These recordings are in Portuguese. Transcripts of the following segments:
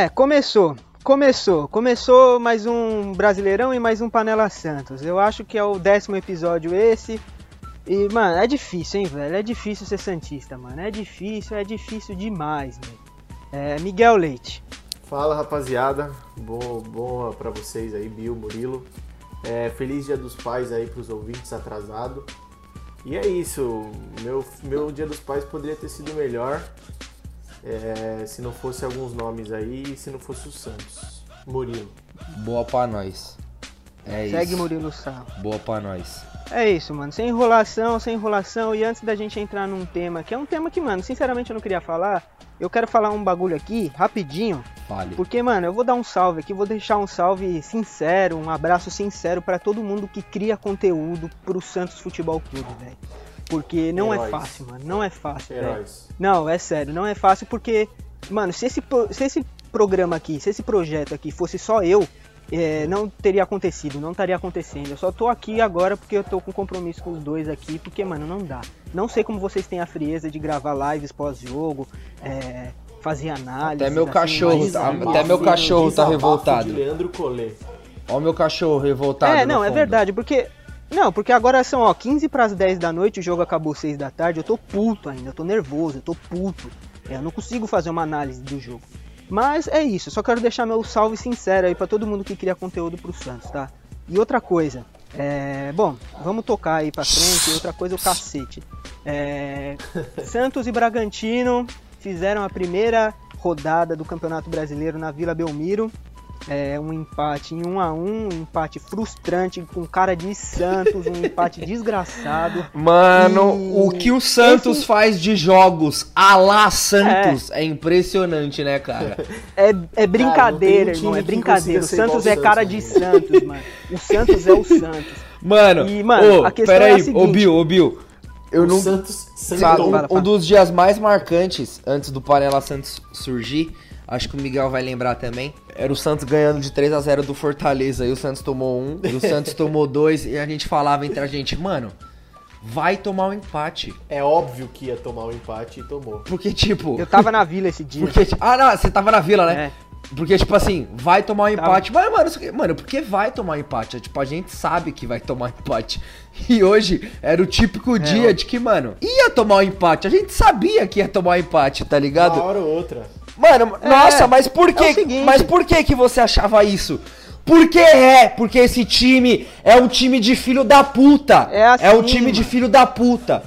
É, começou. Começou. Começou mais um Brasileirão e mais um Panela Santos. Eu acho que é o décimo episódio esse. E, mano, é difícil, hein, velho? É difícil ser Santista, mano. É difícil, é difícil demais, velho. É, Miguel Leite. Fala, rapaziada. Boa, boa pra vocês aí, Bill, Murilo. É, feliz Dia dos Pais aí pros ouvintes atrasado. E é isso. Meu, meu Dia dos Pais poderia ter sido melhor. É, se não fosse alguns nomes aí e se não fosse o Santos. Murilo. Boa pra nós. É Segue isso. Murilo Sal. Boa pra nós. É isso, mano. Sem enrolação, sem enrolação. E antes da gente entrar num tema, que é um tema que, mano, sinceramente eu não queria falar. Eu quero falar um bagulho aqui, rapidinho. Fale. Porque, mano, eu vou dar um salve aqui, vou deixar um salve sincero, um abraço sincero pra todo mundo que cria conteúdo pro Santos Futebol Clube, velho. Porque não é Heróis. fácil, mano. Não é fácil. Heróis. Não, é sério, não é fácil porque, mano, se esse, se esse programa aqui, se esse projeto aqui fosse só eu, é, não teria acontecido, não estaria acontecendo. Eu só tô aqui agora porque eu tô com compromisso com os dois aqui, porque, mano, não dá. Não sei como vocês têm a frieza de gravar lives pós-jogo, é, fazer análise. Até meu cachorro mas, tá- até meu cachorro tá desabafo revoltado. de Leandro Collet. Ó o meu cachorro revoltado. É, no não, é verdade, porque. Não, porque agora são, ó, 15 para as 10 da noite, o jogo acabou 6 da tarde, eu tô puto ainda, eu tô nervoso, eu tô puto. É, eu não consigo fazer uma análise do jogo. Mas é isso, só quero deixar meu salve sincero aí pra todo mundo que cria conteúdo pro Santos, tá? E outra coisa, é, bom, vamos tocar aí pra frente, outra coisa, o cacete. É, Santos e Bragantino fizeram a primeira rodada do Campeonato Brasileiro na Vila Belmiro. É um empate em 1 a 1 um empate frustrante com cara de Santos, um empate desgraçado. Mano, E o que o Santos esse- faz de jogos a lá Santos é, impressionante, né, cara? É, é brincadeira, Cara, um irmão, é brincadeira. O Santos é cara de Santos, mano. O Santos é o Santos. Mano, E, mano, ô, a questão pera é a aí, ô seguinte. Bill, ô Bill. Eu o não. Santos Sabe, um, um dos dias mais marcantes antes do Panela Santos surgir, acho que o Miguel vai lembrar também. Era o Santos ganhando de 3 a 0 do Fortaleza. E o Santos tomou um, e o Santos tomou dois. E a gente falava entre a gente, mano, vai tomar um empate. É óbvio que ia tomar o empate e tomou. Porque, tipo. Eu tava na vila esse dia. Porque, ah, não, você tava na vila, né? É. Porque, tipo assim, vai tomar um Tava. empate. Mas, mano, isso mano, porque vai tomar um empate? É, Tipo, a gente sabe que vai tomar um empate. E hoje era o típico dia ó. de que, mano, ia tomar um empate. A gente sabia que ia tomar um empate, tá Uma ligado? hora ou outra. Mano, É, nossa, mas por que? é o seguinte. mas por que que você achava isso? Porque é, porque esse time é um time de filho da puta. É assim, um time de mano. filho da puta.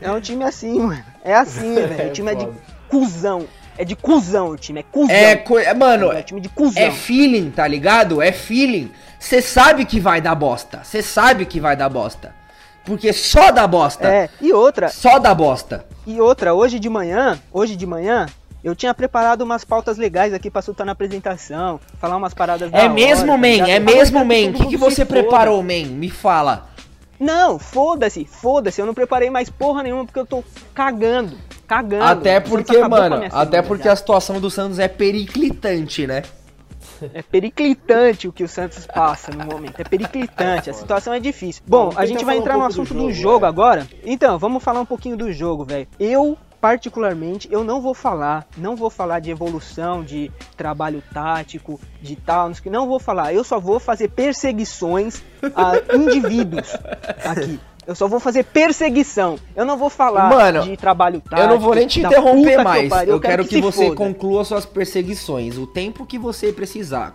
É um time assim, mano. É assim, velho. O time é de foda. cuzão. É de cuzão o time, é cuzão. É, é, mano, É time de cuzão. É feeling, tá ligado? É feeling. Você sabe que vai dar bosta. Você sabe que vai dar bosta. Porque só dá bosta. É, e outra, Só dá bosta. E outra, hoje de manhã, hoje de manhã, eu tinha preparado umas pautas legais aqui pra soltar na apresentação, falar umas paradas da É hora, mesmo, tá man. É mesmo, man. O que, que você foda. preparou, man? Me fala. Não, foda-se, foda-se, eu não preparei mais porra nenhuma porque eu tô cagando, cagando. Até Santos porque, mano, até porque a situação do Santos é periclitante, né? É periclitante o que o Santos passa no momento. É periclitante, a situação é difícil. Bom, a gente vai entrar no assunto do jogo, é. agora. Então, vamos falar um pouquinho do jogo, velho. Eu, particularmente, eu não vou falar, não vou falar de evolução, de trabalho tático, de tal, não vou falar. Eu só vou fazer perseguições a indivíduos aqui. Eu só vou fazer perseguição. Eu não vou falar Mano, de trabalho tático. eu não vou nem te interromper que mais. pariu, Eu, quero que, se você foda, conclua suas perseguições. O tempo que você precisar.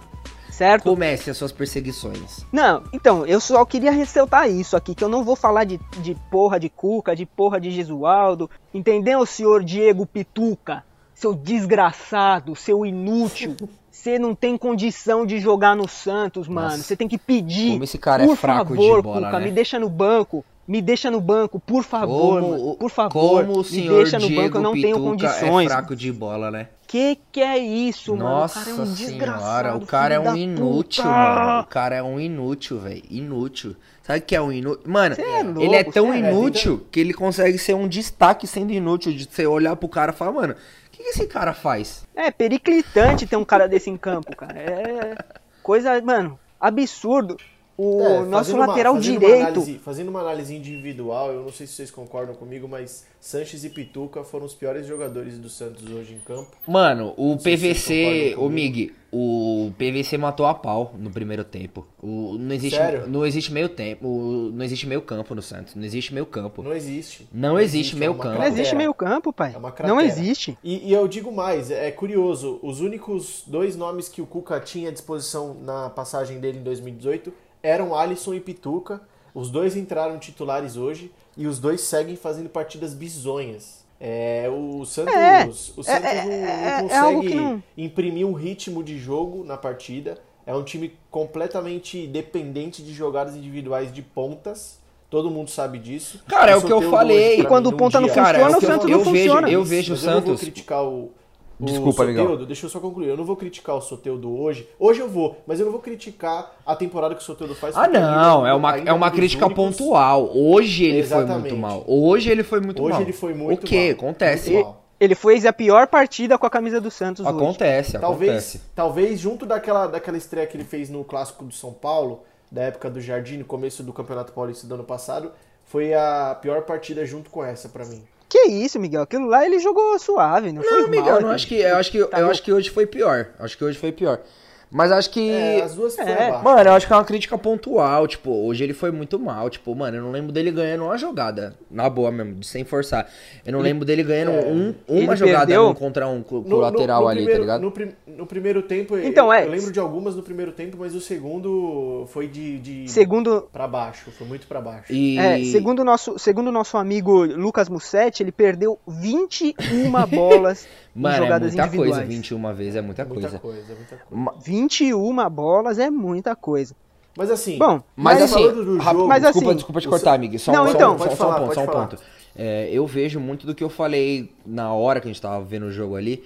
certo? Comece as suas perseguições. Não, então, eu só queria ressaltar isso aqui, que eu não vou falar de, de porra de Cuca, de porra de Gesualdo, entendeu, senhor Diego Pituca? Seu desgraçado, seu inútil. Você não tem condição de jogar no Santos, mano. Você tem que pedir. Como esse cara é por fraco de favor, bola, Cuca, né? me deixa no banco. Me deixa no banco, por favor, Como, mano. Por favor. como o me senhor deixa no Diego banco, eu não tenho Pituca condições. é fraco de bola, né? Que que é isso, Nossa mano? O cara é um senhora, cara é um inútil, puta. mano. O cara é um inútil, velho. Inútil. Sabe o que é um inútil? Mano, Cê é louco, ele é tão cê é- inútil que ele consegue ser um destaque sendo inútil. De você olhar pro cara e falar, mano, o que, que esse cara faz? É periclitante ter um cara desse em campo, cara. É coisa, mano, absurdo. O É, nosso uma- lateral fazendo uma direito. análise- fazendo uma análise individual, eu não sei se vocês concordam comigo, mas Sanches e Pituca foram os piores jogadores do Santos hoje em campo. Mano, o vocês PVC, o. Mig, o PVC matou a pau no primeiro tempo. O, não existe, Sério? não existe meio tempo, o- não existe meio campo no Santos, não existe meio campo. Não existe. Não existe é meio uma campo. Não existe meio campo, pai. É uma não existe. E, e eu digo mais, é curioso, os únicos dois nomes que o Cuca tinha à disposição na passagem dele em 2018 eram Alisson e Pituca. Os dois entraram titulares hoje e os dois seguem fazendo partidas bizonhas. É, o Santos, É, o Santos é- não, é- não é- é algo consegue não- imprimir um ritmo de jogo na partida. É um time completamente dependente de jogadas individuais de pontas. Todo mundo sabe disso. Cara, é o que eu falei. E quando o ponta não dia- Cara, funciona, é o o que eu- Santos eu não vejo- funciona. eu vejo o Mas eu não vou Santos. criticar o Desculpa, Soteldo, legal. deixa eu só concluir. Eu não vou criticar o Soteldo hoje. Hoje eu vou, mas eu não vou criticar a temporada que o Soteldo faz. Ah, não, ele é uma, é uma um crítica únicos- pontual. Hoje ele foi Exatamente. muito mal. Hoje ele foi muito Hoje mal. ele foi muito O que? mal. Acontece. Muito mal. Ele fez a pior partida com a camisa do Santos hoje. Acontece, Talvez, acontece. talvez junto daquela, daquela estreia que ele fez no Clássico do São Paulo, da época do Jardim, no começo do Campeonato Paulista do ano passado, foi a pior partida junto com essa pra mim. Que isso, Miguel? Aquilo lá ele jogou suave, não, foi Não, Miguel, mal, eu não cara. acho que, eu acho que, Tá eu bom. acho que hoje foi pior. Acho que hoje foi pior. Mas acho que. É, as duas foram É. Mano, eu acho que é uma crítica pontual. Tipo, hoje ele foi muito mal. Tipo, mano, eu não lembro dele ganhando uma jogada. Na boa mesmo, sem forçar. Eu não lembro dele ganhando É. um, Ele uma jogada perdeu- um contra um com, No- o no- lateral no ali, primeiro, tá ligado? No, prim- no primeiro tempo, Então, eu, é. eu lembro de algumas no primeiro tempo, mas o segundo foi de, de Segundo, pra baixo, foi muito pra baixo. E. é, segundo o nosso, segundo nosso amigo Lucas Mussetti, ele perdeu 21 bolas Mano, é jogadas muita individuais. coisa. 21 vezes é muita, muita coisa. coisa, muita coisa. Ma- 21 bolas é muita coisa. Mas assim, Bom, Mas, Mas assim, jogo- Mas desculpa, assim, desculpa te cortar, amigo. Só, Não, um- então. um- só, só um falar, ponto, só um falar. ponto. É, eu vejo muito do que eu falei na hora que a gente tava vendo o jogo ali.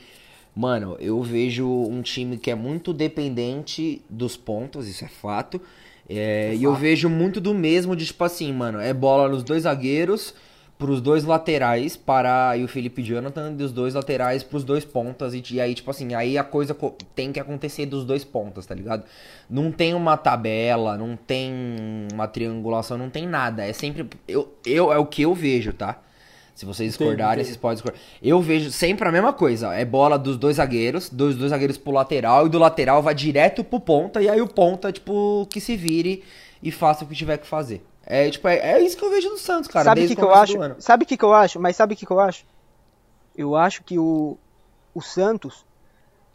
Mano, eu vejo um time que é muito dependente dos pontos, isso é fato. É, e eu vejo muito do mesmo de tipo assim, mano, é bola nos dois zagueiros, pros dois laterais, para e o Felipe Jonathan, e os dois laterais pros dois pontas. E, e aí, tipo assim, aí a coisa co- tem que acontecer dos dois pontas, tá ligado? Não tem uma tabela, não tem uma triangulação, não tem nada. É sempre. Eu, eu, é o que eu vejo, tá? Se vocês discordarem, entendi. vocês podem discordar. Eu vejo sempre a mesma coisa. É bola dos dois zagueiros, dos dois zagueiros pro lateral, e do lateral vai direto pro ponta, e aí o ponta, tipo, que se vire e faça o que tiver que fazer. É, tipo, é, é isso que eu vejo no Santos, cara. sabe o que, que eu acho? Sabe o que, que eu acho? Mas sabe o que, que eu acho? Eu acho que o, o Santos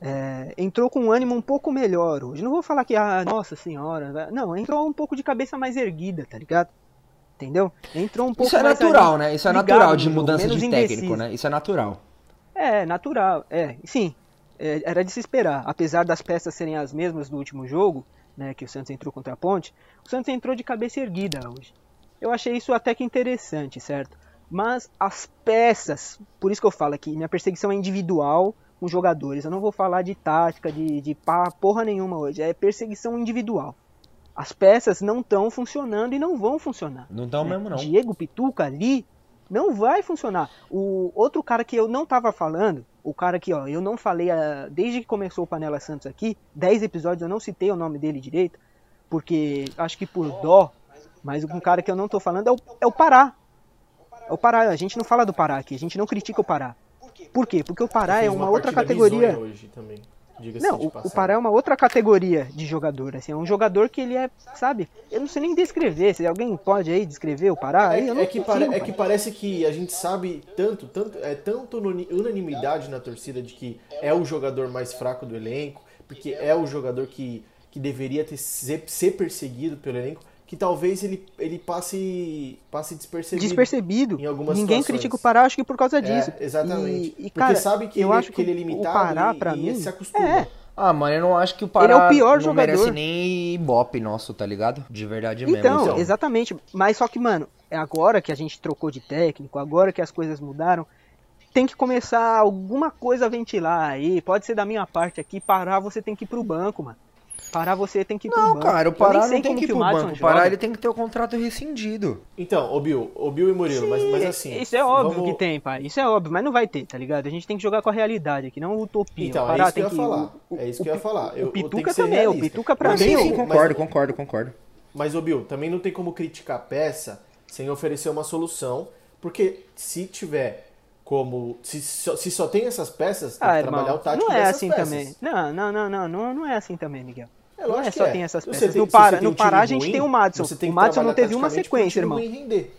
é, entrou com um ânimo um pouco melhor hoje. Não vou falar que, ah, nossa senhora. Não, entrou um pouco de cabeça mais erguida, tá ligado? Entendeu? Entrou um pouco Isso é natural, ali, né? Isso é ligado natural de mudança de técnico, indeciso. né? Isso é natural. É, natural. É, sim. É, era de se esperar. Apesar das peças serem as mesmas do último jogo, né, que o Santos entrou contra a Ponte, o Santos entrou de cabeça erguida hoje. Eu achei isso até que interessante, certo? Mas as peças, por isso que eu falo aqui, minha perseguição é individual com jogadores. Eu não vou falar de tática, de, de pá, porra nenhuma hoje. É perseguição individual. As peças não estão funcionando e não vão funcionar. Não tão mesmo, não. Diego Pituca ali não vai funcionar. O outro cara que eu não tava falando, o cara que, ó, eu não falei ah, desde que começou o Panela Santos aqui, 10 episódios eu não citei o nome dele direito, porque acho que por dó, mas um cara que eu não tô falando é o, é o Pará. É o Pará, a gente não fala do Pará aqui, a gente não critica o Pará. Por quê? Porque o Pará é uma outra categoria. Hoje também, diga-se Não, de o, o. Pará é uma outra categoria de jogador, assim, é um jogador que ele é, sabe, eu não sei nem descrever, se alguém pode aí descrever o Pará, aí eu não É, é que consigo, é que parece que a gente sabe tanto, tanto é tanto unani- unanimidade na torcida de que é o jogador mais fraco do elenco, porque é o jogador que, que deveria ter ser, ser perseguido pelo elenco, que talvez ele, ele passe passe despercebido. despercebido. em algumas Ninguém situações. critica o Pará, acho que por causa É, disso. exatamente. E, e, Porque cara, sabe que eu ele, acho que ele é limitado o Pará, e, pra e mim, se acostuma. é. Ah, mano, eu não acho que o Pará Ele é o pior não jogador. merece nem ibope nosso, tá ligado? De verdade mesmo. Então, então. exatamente. Mas só que, mano, é agora que a gente trocou de técnico, agora que as coisas mudaram, tem que começar alguma coisa a ventilar aí. Pode ser da minha parte aqui, parar você tem que ir pro banco, mano. Parar você tem que ir pro Não, banco. cara, o Pará não tem que ir pro banco. O. Pará ele tem que ter o contrato rescindido. Então, ô Bill, ô Bill e Murilo, mas, mas assim. Isso é óbvio vamos- que tem, pai. Isso é óbvio, mas não vai ter, tá ligado? A gente tem que jogar com a realidade aqui, não utopia. Então, O é Pará isso que eu tem ia falar. o- É isso o que eu ia falar. Eu- O Pituca também, o realista. Pituca pra Mas mim. sim, eu- sim, o- mas- concordo, concordo, concordo. Mas, ô Bill, também não tem como criticar a peça sem oferecer uma solução, porque se tiver como. Se só, se só tem essas peças, tem Ah, que irmão, trabalhar o tático não é dessas assim peças. também. Não, não, não, não, não, não é assim também, Miguel. É, não é lógico só que tem essas peças. você tem- no Pará, no um Pará a gente ruim, tem o Madison. tem O Madison não teve uma sequência, irmão. render.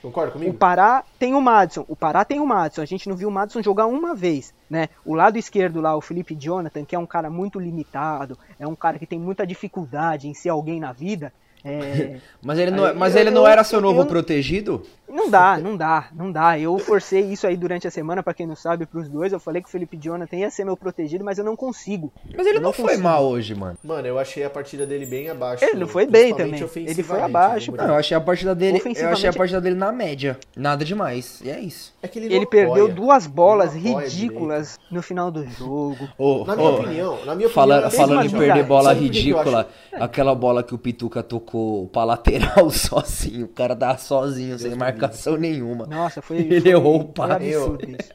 Concorda comigo? O Pará tem o Madison. O Pará tem o Madison. A gente não viu o Madison jogar uma vez, né? O lado esquerdo lá, o Felipe Jonathan, que é um cara muito limitado, é um cara que tem muita dificuldade em ser alguém na vida. É, Mas ele não, Aí, mas eu- ele não eu- era seu novo eu- protegido? Não dá, não dá, não dá. Eu forcei isso aí durante a semana, pra quem não sabe, pros dois. Eu falei que o Felipe Jonathan ia ser meu protegido, mas eu não consigo. Mas ele Eu não, não foi mal hoje, mano. Mano, eu achei a partida dele bem abaixo. Ele não foi bem também. Ele foi ofensivamente, abaixo, né, Não, eu achei a partida dele. Eu achei a partida dele na média. Nada demais. E é isso. É que ele, Ele perdeu apoia. duas bolas ridículas no final do jogo. Ô, Na minha ô, opinião, na minha Fala- opinião, é falando em mesmo, perder bola Sabe ridícula, aquela bola que o Pituca tocou pra lateral sozinho, o cara dá sozinho, sem marcação nenhuma. Nossa, foi. Ele foi, errou o passe.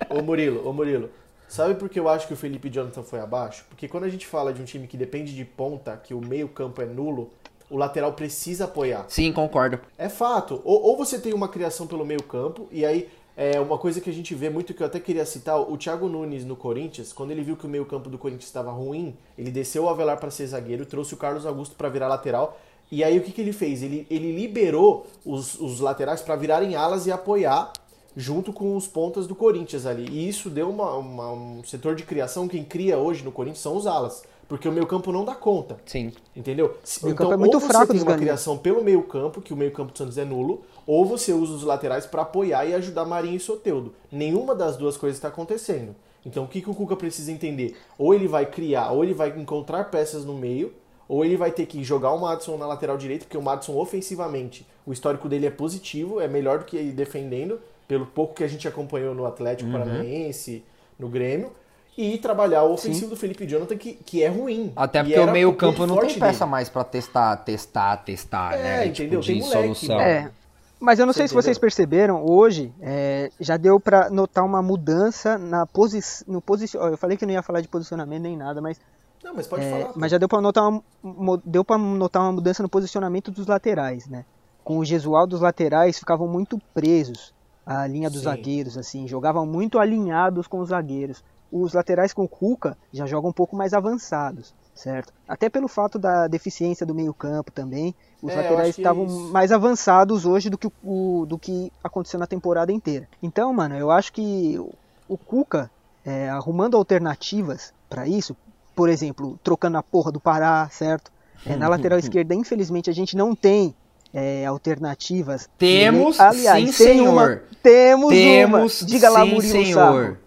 ô Murilo, ô Murilo, sabe por que eu acho que o Felipe Jonathan foi abaixo? Porque quando a gente fala de um time que depende de ponta, que o meio campo é nulo, o lateral precisa apoiar. Sim, concordo. É fato. Ou, ou você tem uma criação pelo meio campo, e aí é uma coisa que a gente vê muito, que eu até queria citar, o Thiago Nunes no Corinthians, quando ele viu que o meio campo do Corinthians estava ruim, ele desceu o Avelar para ser zagueiro, trouxe o Carlos Augusto para virar lateral, e aí o que, que ele fez? Ele, ele liberou os, os laterais para virarem alas e apoiar junto com os pontas do Corinthians ali. E isso deu uma, uma- um setor de criação, quem cria hoje no Corinthians são os alas, porque o meio campo não dá conta. Sim. Entendeu? Se- meio campo é muito ou você fraco tem uma galinhas. criação pelo meio campo, que o meio campo do Santos é nulo, ou você usa os laterais para apoiar e ajudar Marinho e Soteudo. Nenhuma das duas coisas está acontecendo. Então o que, que o Cuca precisa entender? Ou ele vai criar, ou ele vai encontrar peças no meio, ou ele vai ter que jogar o Madison na lateral direita, porque o Madison ofensivamente, o histórico dele é positivo, é melhor do que ele defendendo, pelo pouco que a gente acompanhou no Atlético Uhum. Paranaense, no Grêmio. E trabalhar o ofensivo do Felipe Jonathan, que, que é ruim. Até porque o era meio ponto campo não tem peça dele. mais pra testar, testar, testar, É, né? entendeu? Tipo, Tem moleque, solução. É. Mas eu não Você sei se vocês entendeu? perceberam, hoje é, já deu pra notar uma mudança na posi no posicionamento. Eu falei que não ia falar de posicionamento nem nada, mas, Não, mas pode é, falar. mas já deu pra notar uma, deu para notar uma mudança no posicionamento dos laterais, né? Com o Gesualdo, os laterais ficavam muito presos à linha dos Sim. zagueiros, assim, jogavam muito alinhados com os zagueiros. Os laterais com o Cuca já jogam um pouco mais avançados, certo? Até pelo fato da deficiência do meio-campo também, os É, laterais que estavam isso. mais avançados hoje do que o, do que aconteceu na temporada inteira. Então, mano, eu acho que o- o Cuca é, arrumando alternativas para isso, por exemplo, trocando a porra do Pará, certo? É, na lateral esquerda, infelizmente, a gente não tem é, alternativas. Temos, Aliás, sim, tem senhor. uma. Temos, Temos, uma. Diga lá, sim, Murilo senhor. Sarro.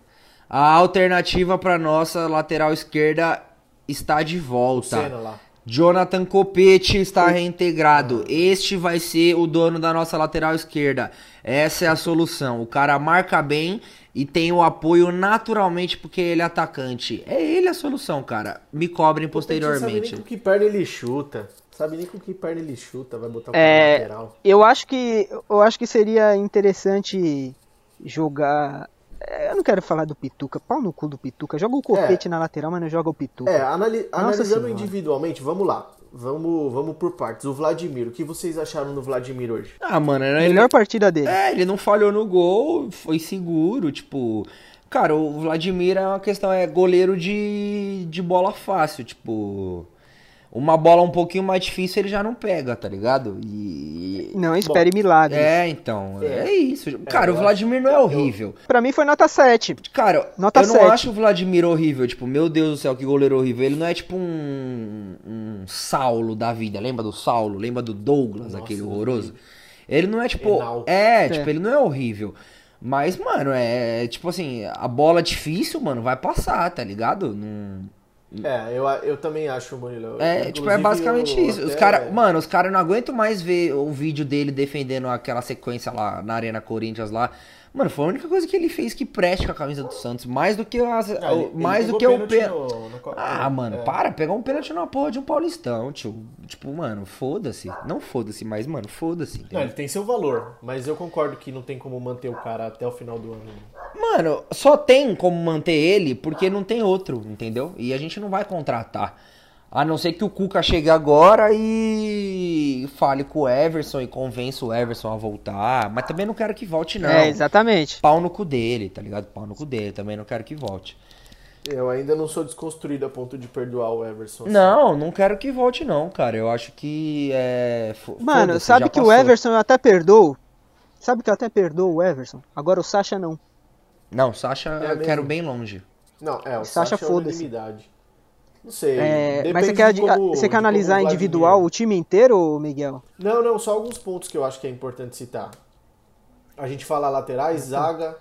A alternativa pra nossa lateral esquerda está de volta. Lá. Jonathan Copete está reintegrado. Este vai ser o dono da nossa lateral esquerda. Essa é a solução. O cara marca bem e tem o apoio naturalmente porque ele é atacante. É ele a solução, cara. Me cobrem Não sabe nem posteriormente. com que perna ele chuta. Sabe nem com que perna ele chuta. Vai botar o É, lateral. Eu acho que eu acho que seria interessante jogar. é, Eu não quero falar do Pituca, pau no cu do Pituca. Joga o copete na lateral, mas não joga o Pituca. É, anali- analisando Senhora. individualmente, vamos lá. Vamos, vamos por partes. O Vladimir, o que vocês acharam do Vladimir hoje? Ah, mano, era ele. Melhor partida dele. É, ele não falhou no gol, foi seguro, tipo. Cara, o Vladimir é uma questão, é goleiro de, de bola fácil, tipo. Uma bola um pouquinho mais difícil ele já não pega, tá ligado? E. Não espere milagre. É, então, é, É. isso. Cara, eu o Vladimir não é horrível. Pra mim foi nota 7. Cara, Nota eu não 7. acho o Vladimir horrível, tipo, meu Deus do céu, que goleiro horrível. Ele não é tipo um, um Saulo da vida, lembra do Saulo? Lembra do Douglas, Nossa, aquele horroroso? Ele não é tipo, é, É. tipo, ele não é horrível. Mas, mano, é tipo assim, a bola difícil, mano, vai passar, tá ligado? Não... É, eu, eu também acho, Murilo. É, tipo, é basicamente eu isso. Os cara, mano, os caras não aguentam mais ver o vídeo dele defendendo aquela sequência lá na Arena Corinthians lá. Mano, foi a única coisa que ele fez que preste com a camisa do Santos, mais do que as, Ah, ele- o- mais ele do que o pênalti Ah, mano, é. para, pegar um pênalti na porra de um Paulistão, tio. Tipo, mano, foda-se. Não foda-se, mas, mano, foda-se. Não, ele tem seu valor, mas eu concordo que não tem como manter o cara até o final do ano. Mano, só tem como manter ele porque não tem outro, entendeu? E a gente não vai contratar. A não ser que o Cuca chegue agora e fale com o Everson e convença o Everson a voltar. Mas também não quero que volte, não. É, exatamente. Pau no cu dele, tá ligado? Pau no cu dele. Também não quero que volte. Eu ainda não sou desconstruído a ponto de perdoar o Everson. assim. Não, não quero que volte, não, cara. Eu acho que é. Mano, sabe que o passou. Everson eu até perdoo? Sabe que eu até perdoo o Everson? Agora o Sasha não. Não, Sasha É eu mesmo. quero bem longe. Não, é, o Sasha, Sasha, é foda-se. unanimidade. Não sei. É, mas você quer, como- você quer analisar individual o time inteiro, Miguel? Não, não, só alguns pontos que eu acho que é importante citar. A gente fala laterais, zaga,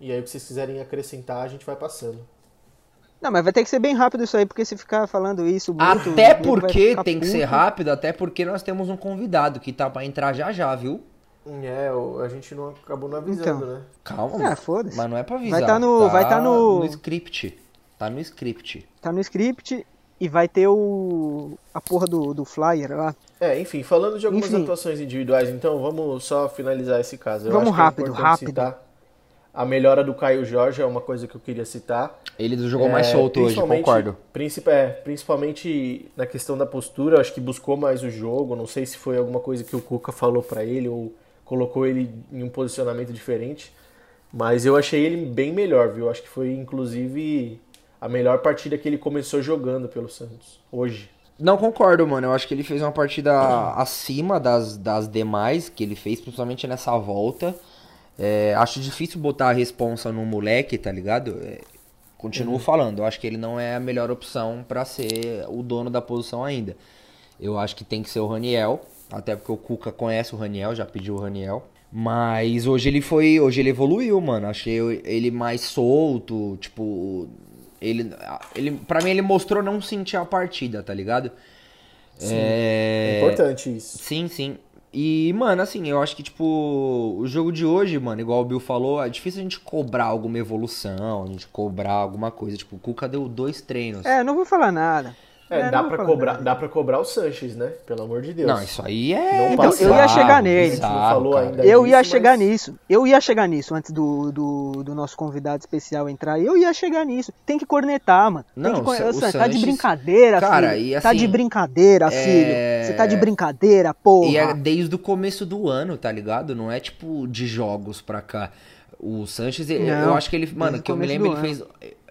e aí o que vocês quiserem acrescentar, a gente vai passando. Não, mas vai ter que ser bem rápido isso aí, porque se ficar falando isso muito... Até porque tem que puto. ser rápido, até porque nós temos um convidado que tá pra entrar já já, viu? É, o- a gente não acabou não avisando, Então. né? Calma, mano. foda-se. Mas não é pra avisar. Vai tá no- vai tá no- no script. Tá no script. Tá no script e vai ter o... a porra do, do flyer lá. É, enfim, falando de algumas Enfim. atuações individuais, então vamos só finalizar esse caso. Eu Vamos acho que é rápido, rápido. citar A melhora do Caio Jorge é uma coisa que eu queria citar. Ele jogou mais É, solto hoje, concordo. princip- é, principalmente na questão da postura, eu acho que buscou mais o jogo. Não sei se foi alguma coisa que o Cuca falou pra ele ou colocou ele em um posicionamento diferente. Mas eu achei ele bem melhor, viu? Acho que foi inclusive a melhor partida que ele começou jogando pelo Santos hoje. Não concordo, mano. Eu acho que ele fez uma partida acima das, das demais que ele fez, principalmente nessa volta. É, acho difícil botar a responsa no moleque, tá ligado? É, continuo falando, eu acho que ele não é a melhor opção pra ser o dono da posição ainda. Eu acho que tem que ser o Raniel, até porque o Cuca conhece o Raniel, já pediu o Raniel. Mas hoje ele foi, hoje ele evoluiu, mano. Achei ele mais solto, tipo, ele ele para mim ele mostrou não sentir a partida, tá ligado? É É... importante isso. Sim, sim. E, mano, assim, eu acho que, tipo, o jogo de hoje, mano, igual o Bill falou, é difícil a gente cobrar alguma evolução, a gente cobrar alguma coisa. Tipo, o Cuca deu dois treinos. É, não vou falar nada. É, não dá falar cobrar, dá para cobrar o Sanches, né? Pelo amor de Deus. Não, isso aí é. Não passa- eu ia chegar nele. bizarro, falou cara. ainda. Eu ia disso, chegar mas- nisso. Eu ia chegar nisso antes do, do, do nosso convidado especial entrar. Eu ia chegar nisso. Tem que cornetar, mano. Tem Não, que corne- o Ô, Sa- o Sam, tá de Sanches- brincadeira, Cara, filho. e tá de assim, brincadeira, é- filho. Você tá de brincadeira, porra. E é desde o começo do ano, tá ligado? Não é tipo de jogos pra cá. O Sanches, Não, eu acho que ele. Mano, que eu me lembro, ele fez.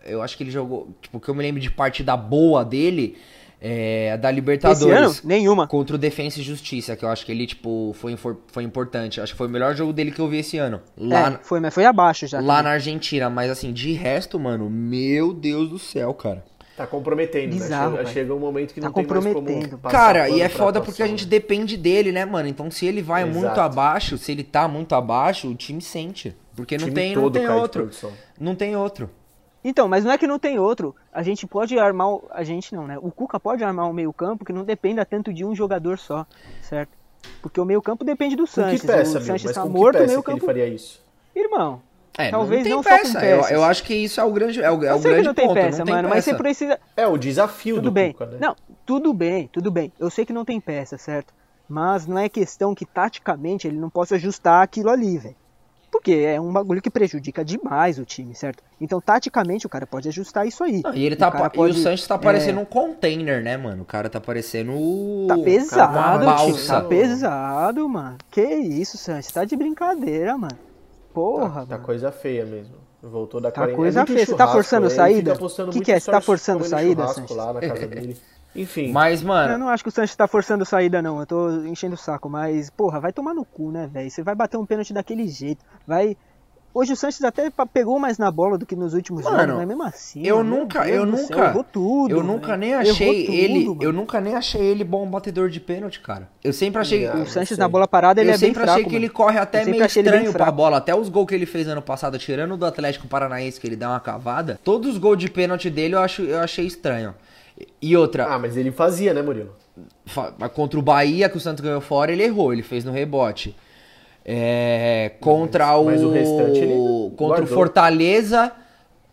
Eu acho que ele jogou. Tipo, que eu me lembro de partida boa dele. É, a da Esse ano? Libertadores. Nenhuma. Contra o Defensa e Justiça, que eu acho que ele, tipo, foi, foi importante. Acho que foi o melhor jogo dele que eu vi esse ano. Lá, É, foi, mas foi abaixo já. lá na Argentina. Mas assim, de resto, mano, meu Deus do céu, cara. Tá comprometendo, Bizarro, né? Chega, pai. chega um momento que Tá não tem mais como Cara, e é foda porque a atuação, gente né? depende dele, né, mano? Então se ele vai Exato. muito abaixo, se ele tá muito abaixo, o time sente. Porque O não time tem, não tem outro. Não tem outro. Então, mas não é que não tem outro. A gente pode armar. o- A gente não, né? O Cuca pode armar um meio-campo que não dependa tanto de um jogador só, certo? Porque o meio-campo depende do Com Sanches. que peça, o? Sanches Mas tá com morto, que o peça que ele meio-campo. faria isso? Irmão, É, Talvez não não tem só com peça. Eu, eu acho que isso é o grande, é o, é eu o sei que grande não tem ponto. peça, não tem mano, mas peça. você precisa. É, o desafio Tudo do bem. Cuca, né? Não, tudo bem, tudo bem. Eu sei que não tem peça, certo? Mas não é questão que taticamente ele não possa ajustar aquilo ali, velho. Porque é um bagulho que prejudica demais o time, certo? Então, taticamente, o cara pode ajustar isso aí. Não, e ele O tá pode- e o Sanches tá é, parecendo um container, né, mano? O cara tá parecendo. Tá uma pesado, tio. balsa. Tá pesado, mano. Que isso, Sanches? Tá de brincadeira, mano. Porra, Tá, tá mano. coisa feia mesmo. Voltou da Tá quarentena. coisa É feia. Você tá forçando saída? postando Que que é? Você tá forçando saída, Sanches? lá na casa dele. Enfim. Mas, mano. Eu não acho que o Sanches tá forçando saída, não. Eu tô enchendo o saco. Mas, porra, vai tomar no cu, né, velho? Você vai bater um pênalti daquele jeito. Vai. Hoje o Sanches até pegou mais na bola do que nos últimos Mano, jogos, mas mesmo assim. eu nunca- Deus eu nunca- céu, errou tudo. Eu nunca velho. nem achei tudo, ele. mano. Eu nunca nem achei ele bom batedor de pênalti, cara. Eu sempre achei. Ah, O não Sanches na bola parada ele eu é bem sempre fraco. achei que mano. ele corre até Eu sempre meio estranho pra bola. Até os gols que ele fez ano passado, tirando o do Atlético Paranaense, que ele dá uma cavada, todos os gols de pênalti dele eu, acho, eu achei estranho. E outra, Ah, mas ele fazia, né, Murilo? contra o Bahia, que o Santos ganhou fora, ele errou, ele fez no rebote. É, contra Mas- mas o. o restante ele contra o guardou. Fortaleza,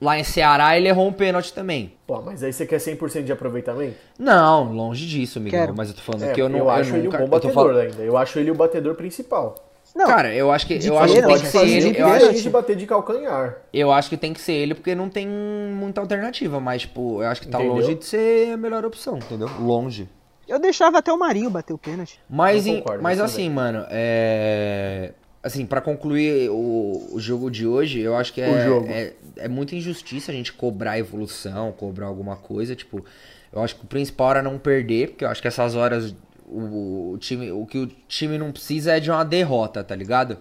lá em Ceará, ele errou um pênalti também. Pô, mas aí você quer 100% de aproveitamento? Não, longe disso, Miguel. Quero. Mas eu tô falando É, que eu não. acho ele um nunca, bom eu tô batedor falando, ainda. Eu acho ele o batedor principal. Não, Cara, eu acho que de eu acho que tem que pode ser ele. de Eu a acho, gente bater de calcanhar. eu acho que tem que ser ele porque não tem muita alternativa, mas tipo, eu acho que tá Entendeu? longe de ser a melhor opção, entendeu? Longe. Eu deixava até o Marinho bater o pênalti. Mas, em- concordo, mas assim, mano, é. Assim, pra concluir o, o jogo de hoje, eu acho que é, jogo. é, é muita injustiça a gente cobrar evolução, cobrar alguma coisa. Tipo, eu acho que o principal era não perder, porque eu acho que essas horas o, o time, o que o time não precisa é de uma derrota, tá ligado?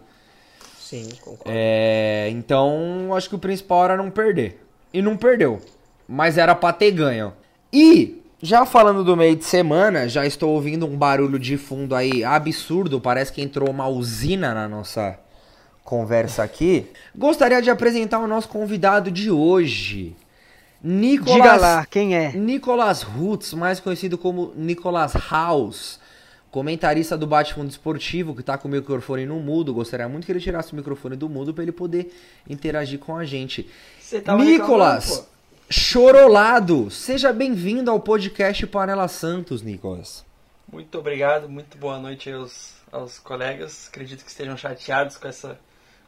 Sim, concordo. É, então, acho que o principal era não perder. E não perdeu. Mas era pra ter ganho. E, já falando do meio de semana, já estou ouvindo um barulho de fundo aí absurdo. Parece que entrou uma usina na nossa conversa aqui. Gostaria de apresentar o nosso convidado de hoje. Nicolas, Diga lá, quem é? Nicolas Rutz, mais conhecido como Nicolas House, comentarista do Bate-Fundo Esportivo, que tá com o microfone no mudo. Gostaria muito que ele tirasse o microfone do mudo para ele poder interagir com a gente. Você tava Nicolas Chorolado, seja bem-vindo ao podcast Panela Santos, Nicolas. Muito obrigado, muito boa noite aos, aos colegas. Acredito que estejam chateados com essa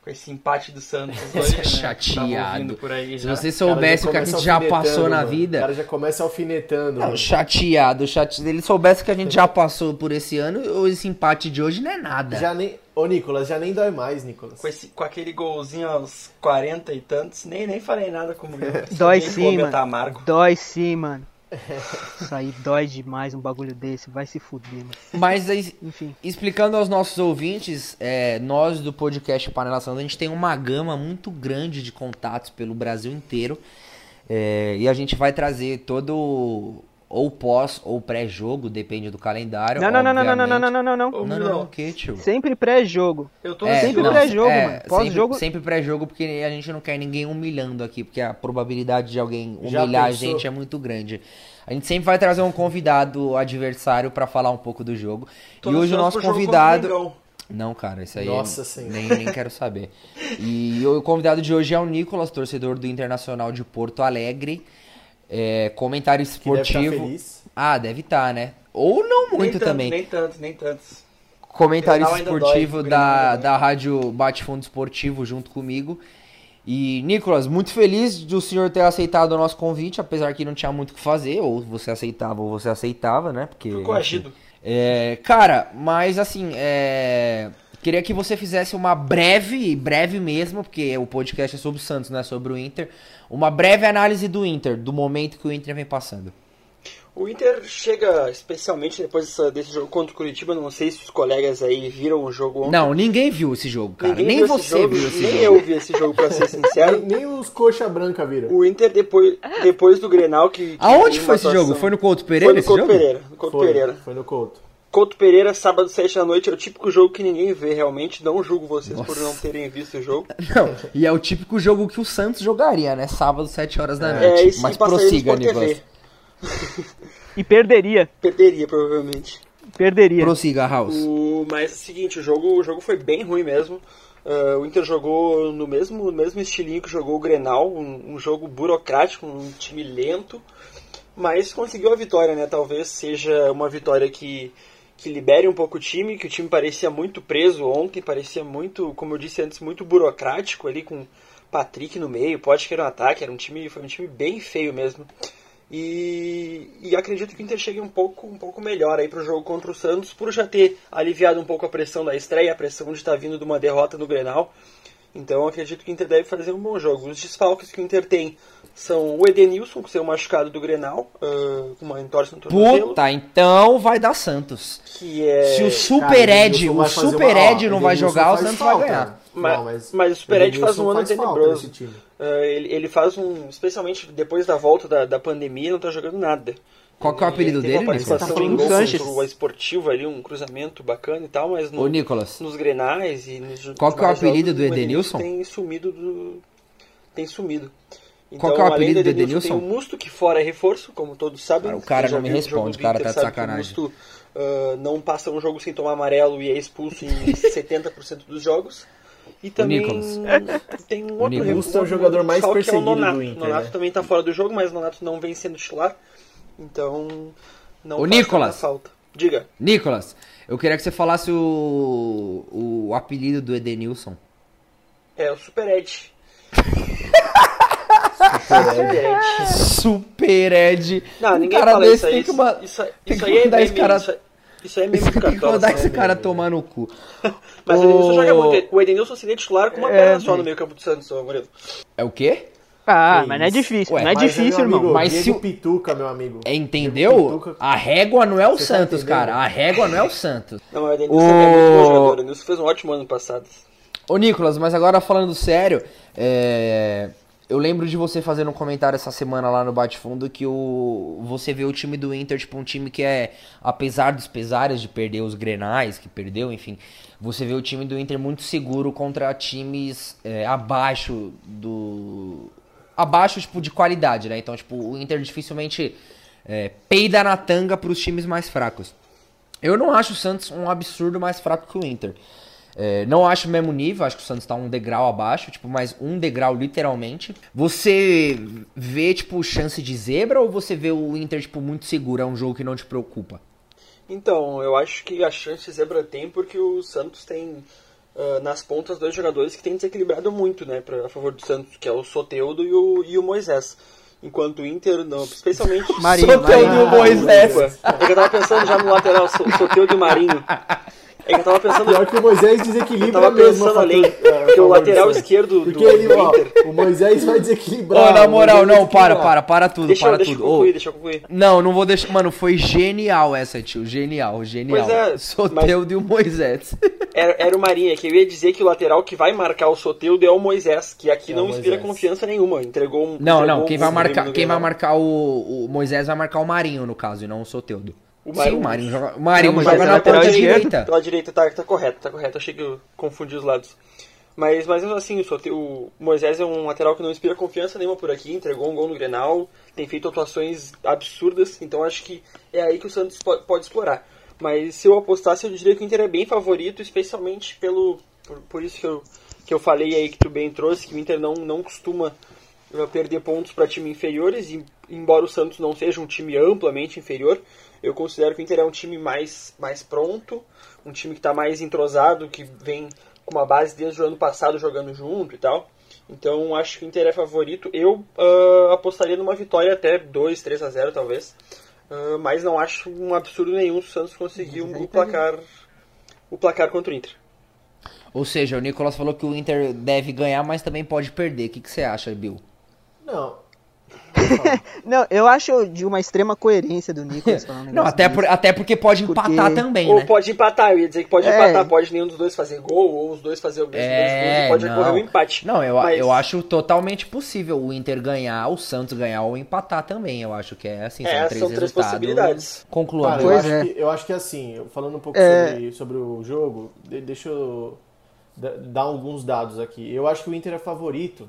com esse empate do Santos hoje, né? Chateado. Aí Se você soubesse o que a gente já passou na O vida. cara já começa alfinetando. Não, mano. chateado, chateado. Se ele soubesse que a gente já passou por esse ano, esse empate de hoje não é nada. Já nem... Ô, Nicolas, já nem dói mais, Nicolas. Com, esse, com aquele golzinho aos 40 e tantos, nem, nem falei nada comigo. Dói sim, mano. Tá amargo. Dói sim, mano. Isso aí dói demais um bagulho desse. Vai se fuder, mano. Mas aí, Enfim. explicando aos nossos ouvintes, é, nós do podcast Panela Santos, a gente tem uma gama muito grande de contatos pelo Brasil inteiro. É, e a gente vai trazer todo ou pós ou pré-jogo, depende do calendário. Não, não, não, não, não, não, não, não, não, não. Não, não, o que, tio? Sempre pré-jogo. Eu tô É, sempre pré-jogo, é, mano. Pós-jogo- Sempre, sempre pré-jogo, porque a gente não quer ninguém humilhando aqui, porque a probabilidade de alguém humilhar a gente é muito grande. A gente sempre vai trazer um convidado adversário pra falar um pouco do jogo. Tô e hoje o nosso convidado. Não, cara, isso aí Nossa eu Senhora. nem, nem quero saber. E o convidado de hoje é o Nicolas, torcedor do Internacional de Porto Alegre, é, comentário Que deve estar esportivo. feliz. Ah, deve estar, né? Ou não Nem muito tanto, também. Nem tanto, nem tantos. Ainda esportivo dói, da, da rádio Bate Fundo Esportivo junto comigo. E, Nicolas, muito feliz de o senhor ter aceitado o nosso convite, apesar que não tinha muito o que fazer, ou você aceitava ou você aceitava, né? Porque, Fui coagido. é, cara, mas assim, é, queria que você fizesse uma breve, breve mesmo, porque o podcast é sobre o Santos, não é sobre o Inter, uma breve análise do Inter, do momento que o Inter vem passando. O Inter chega, especialmente depois dessa- desse jogo contra o Curitiba, não sei se os colegas aí viram o jogo ontem. Não, ninguém viu esse jogo, cara. Ninguém Nem viu esse você jogo, viu esse nem jogo. eu vi esse jogo, pra ser sincero. Nem, nem os coxa branca viram. O Inter, depois, depois do Grenal, que. que Aonde foi esse jogo? Foi no Couto Foi Pereira no esse Couto jogo? Pereira. No Couto Foi, Pereira. foi no Couto. Couto Pereira, sábado, 7 da noite, é o típico jogo que ninguém vê realmente. Não julgo vocês por não terem visto o jogo. Não, e é o típico jogo que o Santos jogaria, né? Sábado, 7 horas da É, noite. e sim, Mas prossiga. Nicolas. E perderia. Perderia, provavelmente. Perderia. Prossiga, House. O, mas é o seguinte, o jogo, o jogo foi bem ruim mesmo. Ah, o Inter jogou no mesmo, no mesmo estilinho que jogou o Grenal, um, um jogo burocrático, um time lento, mas conseguiu a vitória, né? Talvez seja uma vitória que, que libere um pouco o time, que o time parecia muito preso ontem, parecia muito, como eu disse antes, muito burocrático ali com Patrick no meio, pode que era um ataque, era um time, foi um time bem feio mesmo. E, e acredito que o Inter chegue um pouco, um pouco melhor aí pro jogo contra o Santos, por já ter aliviado um pouco a pressão da estreia, a pressão de estar vindo de uma derrota no Grenal. Então acredito que o Inter deve fazer um bom jogo. Os desfalques que o Inter tem são o Edenilson, com seu machucado do Grenal, ah, com uma entorse no tornozelo, Puta, então vai dar Santos. que é... Se o Cara, Super Ed, Edenilson o Super uma- Ed não vai jogar, o faz Santos falta. vai ganhar. Mas- Não, mas o Super Ed faz um ano falta tenebroso. time. Ah, ele, ele faz um, especialmente depois da volta da, da pandemia, não tá jogando nada. Qual que é o apelido dele, uma Nicolas? participação Tá falando do Sanches. o esportivo ali, um cruzamento bacana e tal, mas no, Ô, Nicolas. nos grenais e nos Qual que é o apelido do o Edenilson? Tem sumido do tem sumido. Qual que é o apelido do Tem Edenilson? o Musto que fora é reforço, como todos sabem. Cara, o cara não me o responde, do o cara Inter tá de sacanagem. O Musto ah, não passa um jogo sem tomar amarelo e é expulso em 70% dos jogos. E também Nicolas. tem um outro Nicolas. Musto é o jogador mais que é o perseguido do Nonato. Inter, Nonato né? também tá fora do jogo, mas o Nonato não vem sendo titular. Então não Ô, Nicolas. falta. Diga. Nicolas, eu queria que você falasse o, o apelido do Edenilson. É o Super Ed. Super Ed. Super Ed. Não, Um ninguém cara fala isso aí. tem que ma- Isso, isso aí é meme, cara- isso, isso aí é meme do Tem que mandar esse cara tomar no cu. Mas o Edenilson joga muito. O Edenilson seria titular com uma É, perna só no meio campo do Santos, Murilo. É o quê? Ah, Que mas não é difícil, Ué, não é Mas difícil, meu amigo, irmão. Mas Diego se o- Pituca, meu amigo. É, entendeu? Pituca. A régua não é o Você tá Santos, entendendo? cara. A régua não é o Santos. Não, mas o Edenilson Ô. é muito bom jogador. O Edenilson fez um ótimo ano passado. Ô, Nicolas, mas agora falando sério, é, eu lembro de você fazendo um comentário essa semana lá no Bate Fundo que o... você vê o time do Inter, tipo, um time que é, apesar dos pesares de perder os grenais, que perdeu, enfim, você vê o time do Inter muito seguro contra times é, abaixo do. Abaixo, tipo, de qualidade, né? Então, tipo, o Inter dificilmente é, peida na tanga pros times mais fracos. Eu não acho o Santos um absurdo mais fraco que o Inter. É, não acho o mesmo nível, acho que o Santos tá um degrau abaixo, tipo, mais um degrau literalmente. Você vê, tipo, chance de zebra ou você vê o Inter, tipo, muito seguro? É um jogo que não te preocupa? Então, eu acho que a chance de zebra tem porque o Santos tem ah, nas pontas dois jogadores que têm desequilibrado muito, né, pra, a favor do Santos, que é o Soteudo e o, e o Moisés. Enquanto o Inter, não, especialmente... Marinho, Soteudo Marinho. e o Moisés. Desculpa, é que eu tava pensando já no lateral, So- Soteudo e o Marinho. É que eu tava pensando... Pior que o Moisés Eu desequilibra tava mesmo. pensando a fator- além, a porque o lateral esquerdo do, Porque ele, do ó, Inter... o Moisés vai desequilibrar. Ô, na moral, não, para, para, para tudo, Deixa, para eu- deixa eu tudo. Ô, concluir, deixa eu concluir. não, não vou deixar. Mano, foi genial essa, tio. Genial, genial. Pois é, Soteudo e o Moisés. Era, era o Marinha, que eu ia dizer que o lateral que vai marcar o Soteudo é o Moisés, que aqui É não inspira Moisés. confiança nenhuma. Entregou um. Não, entregou não, quem um vai marcar, quem vai marcar o, o Moisés vai marcar o Marinho, no caso, e não o Soteudo. O Sim, Marinho. o Marinho joga, o Marinho Não, joga na é lateral ponta esquerdo. direita. Pela direita, tá, tá correto, tá correto. Achei que eu confundi os lados. Mas, mas assim, o, Moisés é um lateral que não inspira confiança nenhuma por aqui, entregou um gol no Grenal, tem feito atuações absurdas, então acho que é aí que o Santos po- pode explorar. Mas se eu apostasse, eu diria que o Inter é bem favorito, especialmente pelo por, por isso que eu, que eu falei aí que tu bem trouxe, que o Inter não, não costuma eh, perder pontos para time inferiores, e, embora o Santos não seja um time amplamente inferior, eu considero que o Inter é um time mais, mais pronto, um time que está mais entrosado, que vem com uma base desde o ano passado jogando junto e tal. Então acho que o Inter é favorito. Eu ah, apostaria numa vitória até 2, 3 a 0 talvez. Ah, mas não acho um absurdo nenhum se o Santos conseguir um- o placar o placar contra o Inter. Ou seja, o Nicolas falou que o Inter deve ganhar, mas também pode perder. O que, que você acha, Bill? Não. Não, eu acho de uma extrema coerência do Nicolas falando um Não, até, por- até porque pode Porque- empatar também, Ou né? pode empatar, eu ia dizer que pode É. empatar, pode nenhum dos dois fazer gol, ou os dois fazer o mesmo gols, É, e pode não. ocorrer um empate. Não, eu, Mas- eu acho totalmente possível o Inter ganhar, o Santos ganhar ou empatar também. Eu acho que é assim, É, são três são três resultados. possibilidades. Conclua, Cara, eu, Pois acho é. que, eu acho que assim, falando um pouco É. sobre, sobre o jogo, de- deixa eu da- dar alguns dados aqui. Eu acho que o Inter é favorito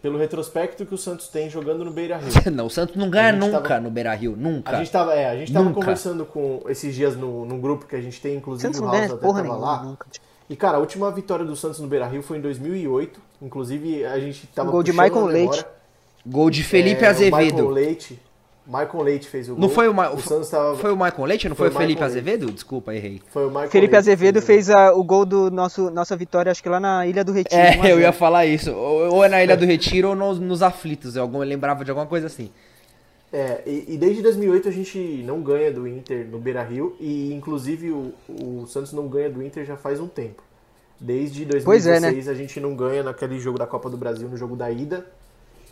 pelo retrospecto que o Santos tem jogando no Beira Rio. Não, o Santos não ganha nunca tava- no Beira Rio, nunca. A gente tava, é, a gente tava Nunca. conversando com esses dias no, num grupo que a gente tem, O inclusive Santos o não House até porra tava nenhuma lá. nunca. E cara, a última vitória do Santos no Beira Rio foi em 2008. Inclusive a gente tava Um gol de Michael. Leite. Gol de Felipe É, O Azevedo. Michael Leite. Michael Leite fez o gol. Não foi o, Ma... O Santos tava... foi o Michael Leite? Não Foi foi, o Felipe Michael Leite. Azevedo? Desculpa, errei. Foi o Michael Felipe Leite Azevedo fez a- o gol do nosso, nossa vitória, acho que lá na Ilha do Retiro. 1 a É, eu 0. ia falar isso. Ou ou é na Ilha do Retiro ou nos, nos aflitos. Eu algum- eu lembrava de alguma coisa assim. É, e, e desde 2008 a gente não ganha do Inter no Beira Rio e inclusive o, o Santos não ganha do Inter já faz um tempo. Desde 2016 Pois é, né? a gente não ganha naquele jogo da Copa do Brasil, no jogo da ida.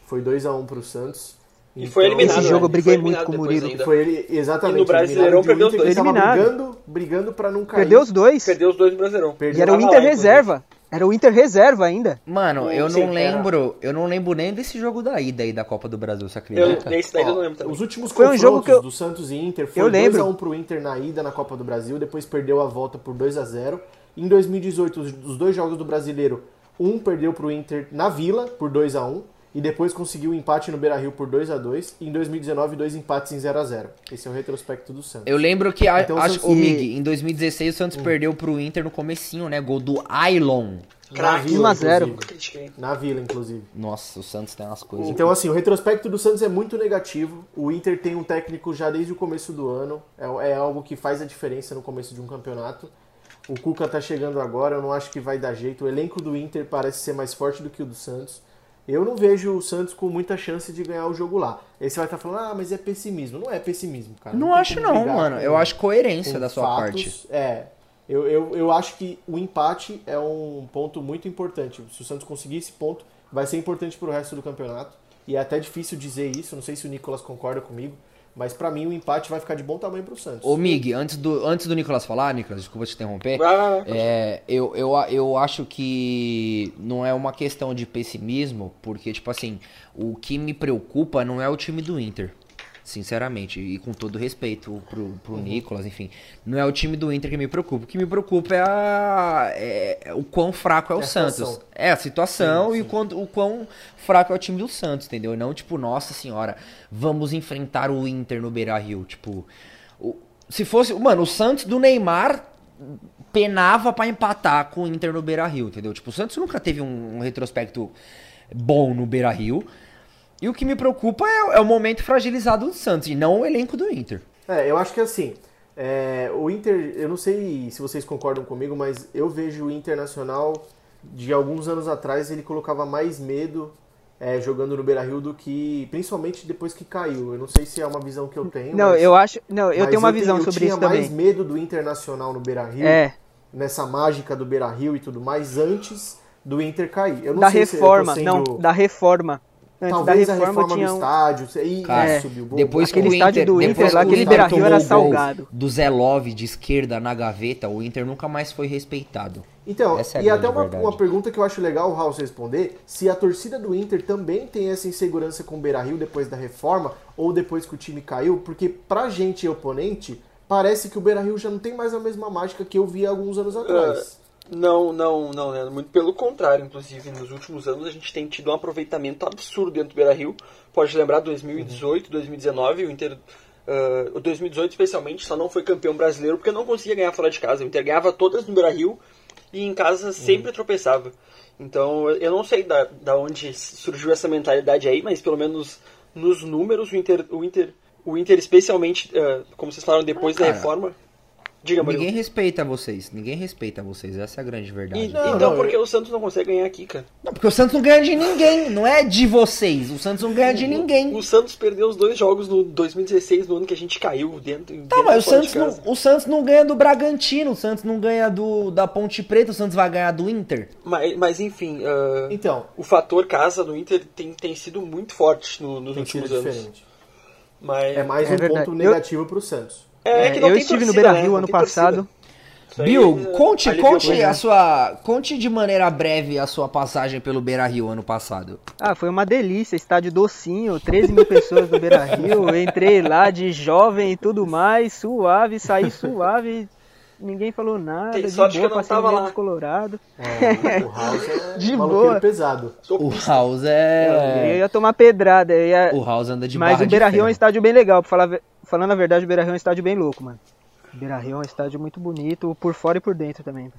Foi 2 a 1 pro Santos. E foi eliminado. Esse jogo eu né? briguei Foi muito com o Murilo. ainda. Foi ele, exatamente. E no Brasileirão perdeu os dois. que tava Eliminado. brigando, brigando pra não cair. Perdeu os dois. Perdeu os dois no Brasileirão. Perdeu E era o Inter lá, reserva. Era o Inter reserva ainda. Mano, eu Sim, não era. lembro. Eu não lembro nem desse jogo da ida aí da Copa do Brasil, você Eu, acredita? nesse daí eu Ó, não lembro também. Os últimos Foi um confrontos jogo que eu- do Santos e Inter foi Eu lembro. 2x1 pro Inter na ida na Copa do Brasil, depois perdeu a volta por 2x0. Em 2018, os, os dois jogos do Brasileiro, um perdeu pro Inter na Vila por 2x1 e depois conseguiu um empate no Beira-Rio por 2 a 2 e em 2019 dois empates em 0 a 0 Esse é o retrospecto do Santos. Eu lembro que, a, Então, o acho, Santos- o Mig, em 2016 o Santos perdeu pro Inter no comecinho, né? Gol do Ailon. Vila, 1 a 0. inclusive. Nunca critiquei. Na Vila, inclusive. Nossa, o Santos tem umas coisas. Então, assim, o retrospecto do Santos é muito negativo. O Inter tem um técnico já desde o começo do ano. É, é algo que faz a diferença no começo de um campeonato. O Cuca tá chegando agora, eu não acho que vai dar jeito. O elenco do Inter parece ser mais forte do que o do Santos. Eu não vejo o Santos com muita chance de ganhar o jogo lá. Aí você vai estar falando, ah, mas é pessimismo. Não é pessimismo, cara. Não tem acho não, mano. com- Eu acho coerência da sua fatos. parte. É. Eu, eu, eu acho que o empate é um ponto muito importante. Se o Santos conseguir esse ponto, vai ser importante pro resto do campeonato. E é até difícil dizer isso, não sei se o Nicolas concorda comigo, mas pra mim o empate vai ficar de bom tamanho pro Santos. Ô, Mig, antes do, antes do Nicolas falar, Nicolas, desculpa te interromper. Vai. É, eu, eu, eu acho que não é uma questão de pessimismo, porque, tipo assim, o que me preocupa não é o time do Inter. Sinceramente, e com todo respeito pro, Uhum. pro Nicolas, enfim. Não é o time do Inter que me preocupa. O que me preocupa é, a- é- é o quão fraco é o É Santos. situação. É a situação Sim, e o quão, o quão fraco é o time do Santos, entendeu? E Não, tipo, nossa senhora, vamos enfrentar o Inter no Beira Rio. Tipo, o- se fosse. Mano, o Santos do Neymar penava pra empatar com o Inter no Beira Rio, entendeu? Tipo, o Santos nunca teve um, um retrospecto bom no Beira Rio. E o que me preocupa é, é o momento fragilizado do Santos e não o elenco do Inter. É, eu acho que assim, é, o Inter, eu não sei se vocês concordam comigo, mas eu vejo o Internacional de alguns anos atrás ele colocava mais medo é, jogando no Beira Rio do que, principalmente depois que caiu. Eu não sei se é uma visão que eu tenho. Não, mas- eu acho. Não, eu tenho uma visão eu sobre tinha isso mais também. medo do Internacional no Beira Rio, É, nessa mágica do Beira Rio e tudo mais, antes do Inter cair. Eu não da sei reforma. se eu tô Não, sendo- da reforma. Antes Talvez da a reforma, reforma tinha do um... estádio. Isso, Cara, subiu. depois que Aquele o estádio Inter, do depois Inter que lá, o aquele Inter Beira-Rio tomou era salgado. Do Zelov de esquerda na gaveta, o Inter nunca mais foi respeitado. Então, é e até uma, uma pergunta que eu acho legal o House responder, se a torcida do Inter também tem essa insegurança com o Beira-Rio depois da reforma, ou depois que o time caiu, porque pra gente oponente, parece que o Beira-Rio já não tem mais a mesma mágica que eu vi há alguns anos atrás. Não, não, não, né? Muito pelo contrário, inclusive, nos últimos anos a gente tem tido um aproveitamento absurdo dentro do Beira Rio. Pode lembrar 2018, 2019, o Inter. o 2018 especialmente só não foi campeão brasileiro porque não conseguia ganhar fora de casa. O Inter ganhava todas no Beira Rio e em casa sempre tropeçava. Então eu não sei da, da onde surgiu essa mentalidade aí, mas pelo menos nos números o Inter, o Inter, o Inter especialmente, ah, como vocês falaram depois Ah, da reforma. Diga, Murilo. Ninguém respeita vocês, ninguém respeita vocês, essa é a grande verdade. E- Não, então não, por que eu- o Santos não consegue ganhar aqui, cara? Não, porque o Santos não ganha de ninguém, não é de vocês. O Santos não ganha de ninguém. O Santos perdeu os dois jogos no 2016, no ano que a gente caiu dentro. Tá, dentro mas o Santos, não, o Santos não ganha do Bragantino, o Santos não ganha do da Ponte Preta, o Santos vai ganhar do Inter. Mas, mas enfim, ah, Então, o fator casa do Inter tem, tem sido muito forte no- nos últimos anos. diferente. Mas É mais É um verdade. ponto Eu- negativo pro Santos. É É, que não eu tem estive no torcida, Beira né? Rio Não ano passado. Bill, ah, conte, conte muito. a sua, conte de maneira breve a sua passagem pelo Beira Rio ano passado. Ah, foi uma delícia, estádio docinho, 13 mil pessoas no Beira Rio. Entrei lá de jovem e tudo mais, suave, saí suave, ninguém falou nada. Tem de sorte boa, que eu não passei no tava lá. Colorado. É, o House é De boa. pesado. O. House Eu é. ia tomar pedrada, eu ia... O House anda de mas barra o Beira Rio é um estádio bem legal, pra falar, falando a verdade, o Beira Rio é um estádio bem louco, mano. O Beira Rio é um estádio muito bonito, por fora e por dentro também.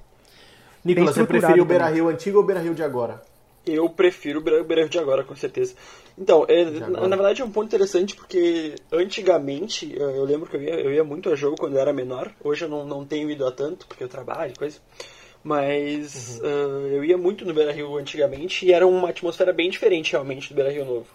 Nicolas, você preferiu o. Beira-Rio antigo ou o Beira-Rio de agora? Eu prefiro o Beira Beira Rio de agora, com certeza. Então, é, na, na verdade é um ponto interessante porque antigamente eh, eu lembro que eu ia, eu ia muito a jogo quando eu era menor. Hoje eu não, não tenho ido a tanto porque eu trabalho e coisa. Mas eh, eu ia muito no Beira Rio antigamente e era uma atmosfera bem diferente realmente do Beira Rio Novo.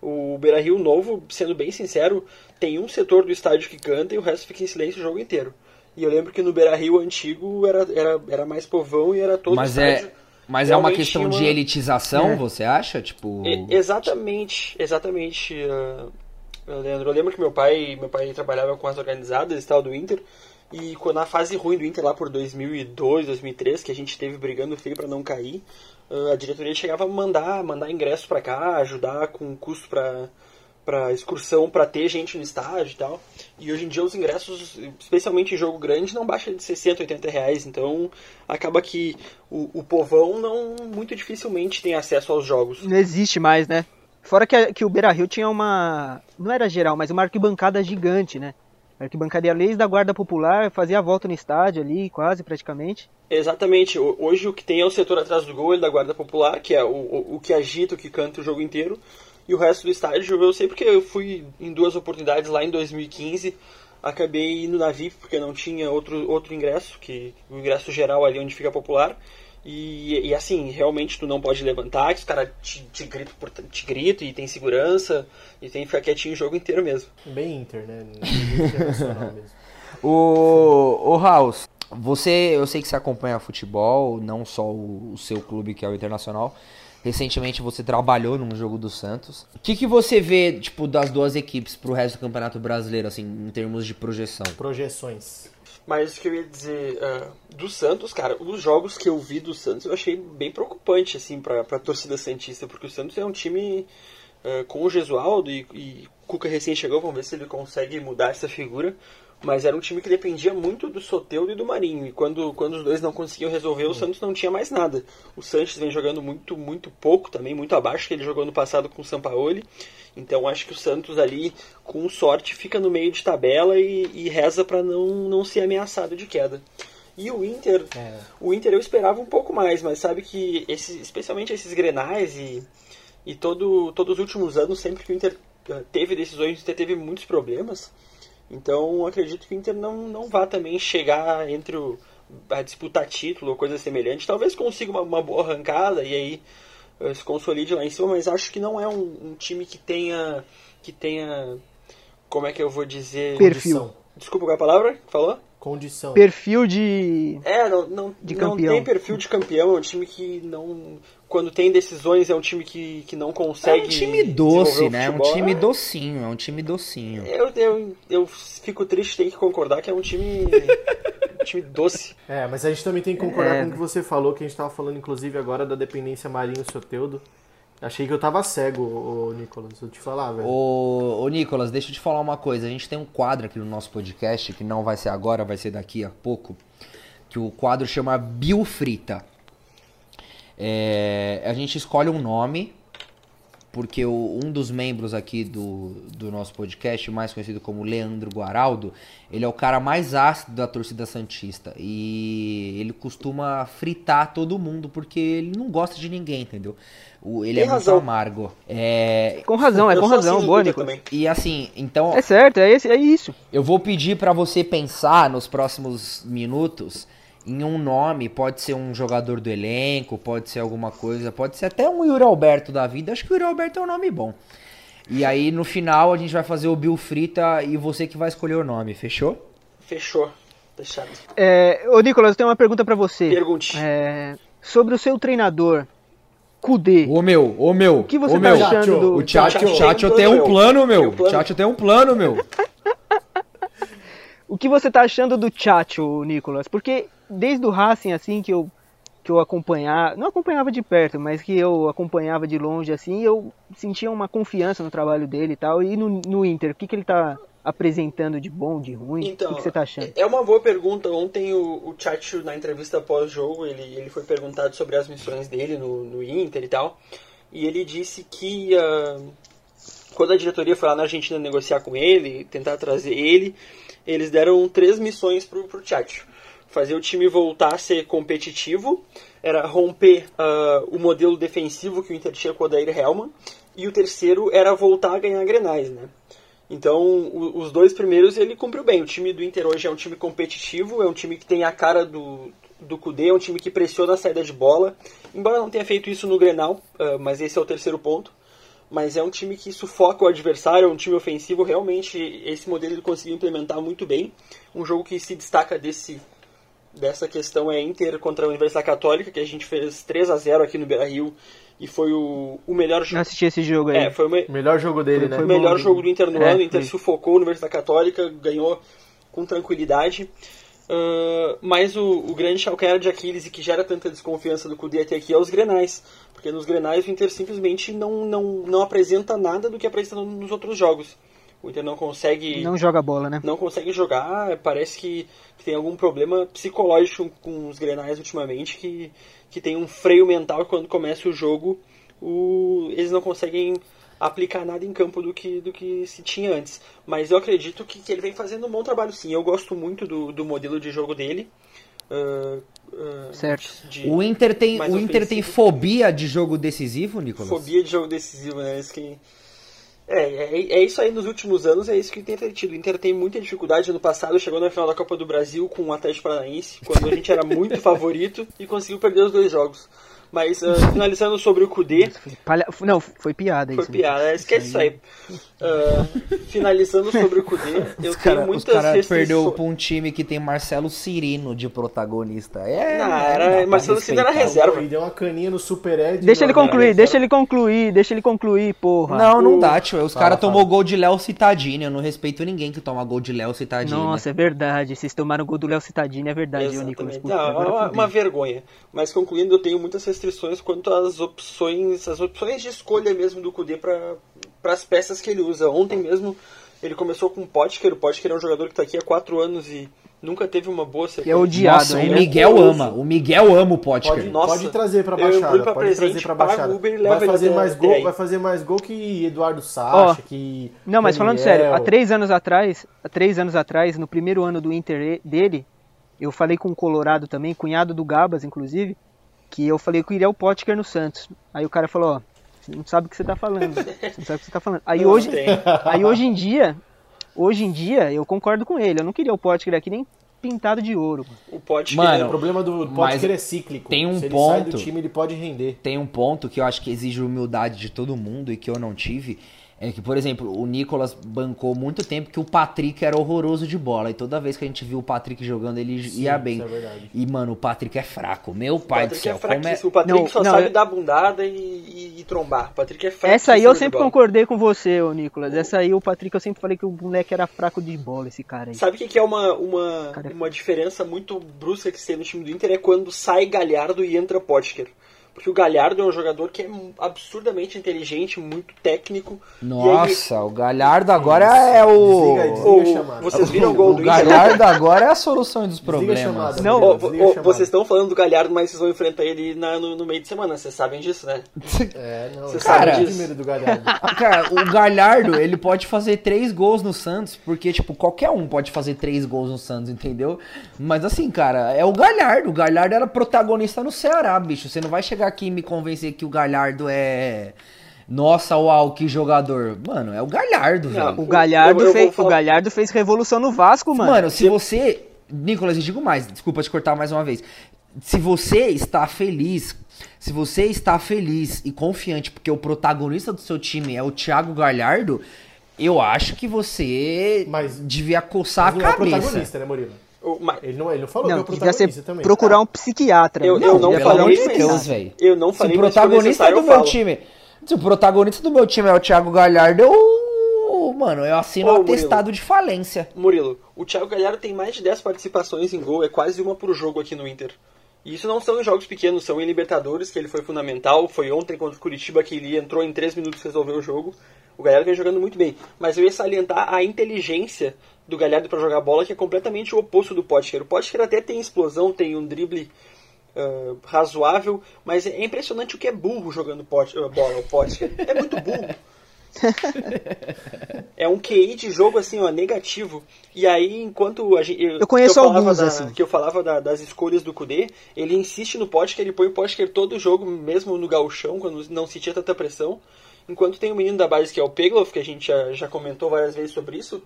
O Beira Rio Novo, sendo bem sincero, tem um setor do estádio que canta e o resto fica em silêncio o jogo inteiro. E eu lembro que no Beira Rio antigo era, era, era mais povão e era todo Mas o estádio. é, mas é uma questão tinha de uma- elitização, É. você acha? Tipo, E- exatamente, exatamente, uh, Leandro. Eu lembro que meu pai, meu pai trabalhava com as organizadas e tal do Inter. E quando na fase ruim do Inter lá por 2002, 2003, que a gente teve brigando feio para não cair, uh, a diretoria chegava a mandar, mandar ingresso para cá, ajudar com custo para para excursão para ter gente no estádio e tal. E hoje em dia os ingressos, especialmente em jogo grande, não baixam de 60, 80 reais. Então acaba que o, o povão não muito dificilmente tem acesso aos jogos. Não existe mais, né? Fora que, que o Beira Rio tinha uma. Não era geral, mas uma arquibancada gigante, né? Arquibancada leis da Guarda Popular, fazia a volta no estádio ali, quase praticamente. Exatamente. Hoje o que tem é o setor atrás do gol da Guarda Popular, que é o, o, o que agita, o que canta o jogo inteiro. E o resto do estádio eu sei porque eu fui em duas oportunidades lá em 2015. Acabei indo na VIP porque não tinha outro, outro ingresso, que o ingresso geral ali onde fica popular. E, e assim, realmente tu não pode levantar, que os caras te, te, gritam, te gritam e tem segurança, e tem que ficar quietinho o jogo inteiro mesmo. Bem Inter, né? Internacional mesmo. O, o House, você, eu sei que você acompanha futebol, não só o, o seu clube que é o Internacional, Recentemente você trabalhou num jogo do Santos. O que, que você vê, tipo, das duas equipes pro resto do Campeonato Brasileiro, assim, em termos de projeção? Projeções. Mas o que eu ia dizer uh, do Santos, cara, os jogos que eu vi do Santos eu achei bem preocupante, assim, pra, pra torcida Santista, porque o Santos é um time uh, com o Gesualdo e, e Cuca recém chegou, vamos ver se ele consegue mudar essa figura mas era um time que dependia muito do Soteudo e do Marinho. E quando, quando os dois não conseguiam resolver, o Santos não tinha mais nada. O Santos vem jogando muito, muito pouco também, muito abaixo que ele jogou no passado com o Sampaoli. Então acho que o Santos ali, com sorte, fica no meio de tabela e, e reza para não, não ser ameaçado de queda. E o Inter, é. o Inter eu esperava um pouco mais, mas sabe que esse, especialmente esses Grenais e, e todo, todos os últimos anos, sempre que o Inter teve decisões, o Inter teve muitos problemas. Então acredito que o Inter não, não vá também chegar entre o, a disputar título ou coisa semelhante. Talvez consiga uma, uma boa arrancada e aí uh, se consolide lá em cima, mas acho que não é um, um, time que tenha que tenha como é que eu vou dizer perfil. Desculpa qual é a palavra que falou? Condição. Perfil de. É, não, não, de não campeão. tem perfil de campeão, é um time que não. Quando tem decisões, é um time que, que não consegue. É um time doce, né? É um time docinho, é um time docinho. Eu, eu, eu fico triste, tenho que concordar que é um time. um time doce. É, mas a gente também tem que concordar é. com o que você falou, que a gente estava falando, inclusive, agora da dependência Marinho Soteudo. Achei que eu tava cego, ô, Nicolas, vou te falar, velho. Ô, ô, Nicolas, deixa eu te falar uma coisa. A gente tem um quadro aqui no nosso podcast, que não vai ser agora, vai ser daqui a pouco, que o quadro chama Biofrita. É, a gente escolhe um nome, porque o, um dos membros aqui do, do nosso podcast, mais conhecido como Leandro Guaraldo, ele é o cara mais ácido da torcida Santista. E ele costuma fritar todo mundo, porque ele não gosta de ninguém, entendeu? O, ele Tem é razão. muito amargo. É... Com razão, é com razão, assim, boa, Nico. E assim, então. É certo, é, esse, é isso. Eu vou pedir para você pensar nos próximos minutos em um nome. Pode ser um jogador do elenco, pode ser alguma coisa, pode ser até um Yuri Alberto da vida. Acho que o Yuri Alberto é um nome bom. E aí no final a gente vai fazer o Bill Frita e você que vai escolher o nome, fechou? Fechou. Deixado. É, ô Nicolas, eu tenho uma pergunta para você. Pergunte. É, sobre o seu treinador, Kudê. Ô meu, ô meu. O que você ô, tá meu. achando do. O Tchatcho tem um plano, meu. O Tchatcho tem um plano, meu. O que você tá achando do Tchatcho, Nicolas? Porque desde o Racing, assim, que eu, que eu acompanhava, não acompanhava de perto, mas que eu acompanhava de longe, assim, eu sentia uma confiança no trabalho dele e tal. E no, no Inter, o que, que ele tá apresentando de bom, de ruim? Então, o que você tá achando? É uma boa pergunta. Ontem o, o Chacho, na entrevista pós-jogo, ele, ele foi perguntado sobre as missões dele no, no Inter e tal. E ele disse que uh, quando a diretoria foi lá na Argentina negociar com ele, tentar trazer ele, eles deram três missões pro, pro Chacho. Fazer o time voltar a ser competitivo, era romper uh, o modelo defensivo que o Inter tinha com o Odair Helman, e o terceiro era voltar a ganhar grenais, né? Então, o, os dois primeiros ele cumpriu bem. O time do Inter hoje é um time competitivo, é um time que tem a cara do, do Cudê, é um time que pressiona a saída de bola. Embora não tenha feito isso no Grenal, uh, mas esse é o terceiro ponto. Mas é um time que sufoca o adversário, é um time ofensivo. Realmente, esse modelo ele conseguiu implementar muito bem. Um jogo que se destaca desse, dessa questão é Inter contra a Universidade Católica, que a gente fez 3 a 0 aqui no Beira-Rio e foi o, o melhor jogo. assisti esse jogo aí. É, foi o me... melhor jogo dele, foi, né? Foi o melhor jogo do Inter no é, ano. O Inter foi. sufocou a Universidade Católica, ganhou com tranquilidade. Uh, mas o, o grande calcanhar de Aquiles e que gera tanta desconfiança do Cudê até aqui é os Grenais. Porque nos Grenais o Inter simplesmente não, não, não apresenta nada do que apresenta nos outros jogos. O Inter não consegue. Não joga bola, né? Não consegue jogar. Parece que, que tem algum problema psicológico com os Grenais ultimamente. Que, que tem um freio mental quando começa o jogo. O, eles não conseguem aplicar nada em campo do que, do que se tinha antes. Mas eu acredito que, que ele vem fazendo um bom trabalho sim. Eu gosto muito do, do modelo de jogo dele. Uh, uh, certo. De, o Inter tem, o Inter tem fobia de jogo decisivo, Nicolas? Fobia de jogo decisivo, né? Isso que... É, é, é, isso aí nos últimos anos, é isso que o Inter tem tido. O Inter tem muita dificuldade. No passado chegou na final da Copa do Brasil com o Atlético Paranaense, quando a gente era muito favorito e conseguiu perder os dois jogos. Mas uh, finalizando sobre o Kudê. Palha... Não, foi piada isso. Foi piada, esquece isso aí. Uh, finalizando sobre o Kudê, eu cara, tenho muitas os caras perdeu pra um time que tem Marcelo Cirino de protagonista. É, não, era, Marcelo Cirino era reserva. E deu uma caninha no Super Ed. Deixa ele concluir, deixa ele concluir, deixa ele concluir, porra. Não, não dá, tio. Os caras tomou gol de Léo Citadini. Eu não respeito ninguém que toma gol de Léo Citadini. Nossa, é verdade. Vocês tomaram gol do Léo Citadini, é verdade, Nicolas. Não, é uma, uma vergonha. Mas concluindo, eu tenho muitas restrições quanto às opções, as opções de escolha mesmo do Kudê para as peças que ele usa. Ontem mesmo ele começou com o Potker, o Potker é um jogador que está aqui há quatro anos e nunca teve uma boa sequência. Que é odiado, Nossa, o Miguel é ama, o Miguel ama o Potker. Pode, Nossa, pode trazer para baixada, pra pode presente, trazer para baixada. Uber, vai fazer mais gol, vai fazer mais gol que Eduardo Sacha, oh, que Não, mas falando sério, há três anos atrás, há três anos atrás, no primeiro ano do Inter dele, eu falei com o Colorado também, cunhado do Gabas, inclusive, que eu falei que iria o Potker no Santos. Aí o cara falou, ó, você não sabe o que você tá falando. Você não sabe o que você tá falando. Aí não hoje, aí hoje em dia, hoje em dia eu concordo com ele. Eu não queria o Potker aqui nem pintado de ouro. O Potker, Mano, é, o problema do Potker é cíclico. Tem um Se ponto, ele sai do time, ele pode render. Tem um ponto que eu acho que exige humildade de todo mundo e que eu não tive, é que, por exemplo, o Nicolas bancou muito tempo que o Patrick era horroroso de bola. E toda vez que a gente viu o Patrick jogando, ele Sim, ia bem. É e, mano, o Patrick é fraco. Meu pai do céu. É é... O Patrick não, só não, sabe eu... dar bundada e, e, e, trombar. O Patrick é fraco. Essa aí eu sempre concordei com você, ô Nicolas. Essa aí o Patrick eu sempre falei que o moleque era fraco de bola, esse cara aí. Sabe o que, que é uma, uma, é uma diferença muito brusca que tem no time do Inter? É quando sai Galhardo e entra Potker. Porque o Galhardo é um jogador que é absurdamente inteligente, muito técnico. Nossa, ele... o Galhardo agora é o. Desliga, desliga o... Vocês viram o gol do Inter? O Galhardo agora é a solução dos problemas. Chamada, não, o, o, vocês estão falando do Galhardo, mas vocês vão enfrentar ele na, no, no, meio de semana. Vocês sabem disso, né? É, não. Vocês cara, sabem disso. do Galhardo. cara, o Galhardo, ele pode fazer três gols no Santos, porque, tipo, qualquer um pode fazer três gols no Santos, entendeu? Mas assim, cara, é o Galhardo. O Galhardo era protagonista no Ceará, bicho. Você não vai chegar chegar aqui e me convencer que o Galhardo é. Nossa, uau, que jogador. Mano, é o Galhardo, velho. O Galhardo, eu, eu fez, falar... o Galhardo fez revolução no Vasco, mano. Mano, se você. Nicolas, eu digo mais, desculpa te cortar mais uma vez. Se você está feliz, se você está feliz e confiante porque o protagonista do seu time é o Thiago Galhardo, eu acho que você mas, devia coçar mas a cabeça. É o protagonista, né, Murilo? Ele não, ele não falou não, que é o protagonista também. Procurar um psiquiatra. Eu, eu não, falei, de Deus, velho. Eu não falei, se o protagonista do meu time. Se o protagonista do meu time é o Thiago Galhardo, eu. Mano, eu assino Ô, um atestado Murilo, de falência. Murilo, o Thiago Galhardo tem mais de 10 participações em gol, é quase uma por jogo aqui no Inter. E isso não são em jogos pequenos, são em Libertadores, que ele foi fundamental. Foi ontem contra o Curitiba que ele entrou em 3 minutos e resolveu o jogo. O Galhardo vem jogando muito bem. Mas eu ia salientar a inteligência do Galhardo para jogar bola, que é completamente o oposto do Potker. O Potker até tem explosão, tem um drible uh, razoável, mas é impressionante o que é burro jogando pot, uh, bola, o Potker. É muito burro. é um QI de jogo assim, ó, negativo. E aí, enquanto a gente, eu, eu conheço que eu alguns da, assim. Que eu falava da, das escolhas do Kudê, ele insiste no Potker, ele põe o Potker todo o jogo, mesmo no gauchão, quando não se tinha tanta pressão. Enquanto tem o menino da base que é o Pegloff, que a gente já, já comentou várias vezes sobre isso,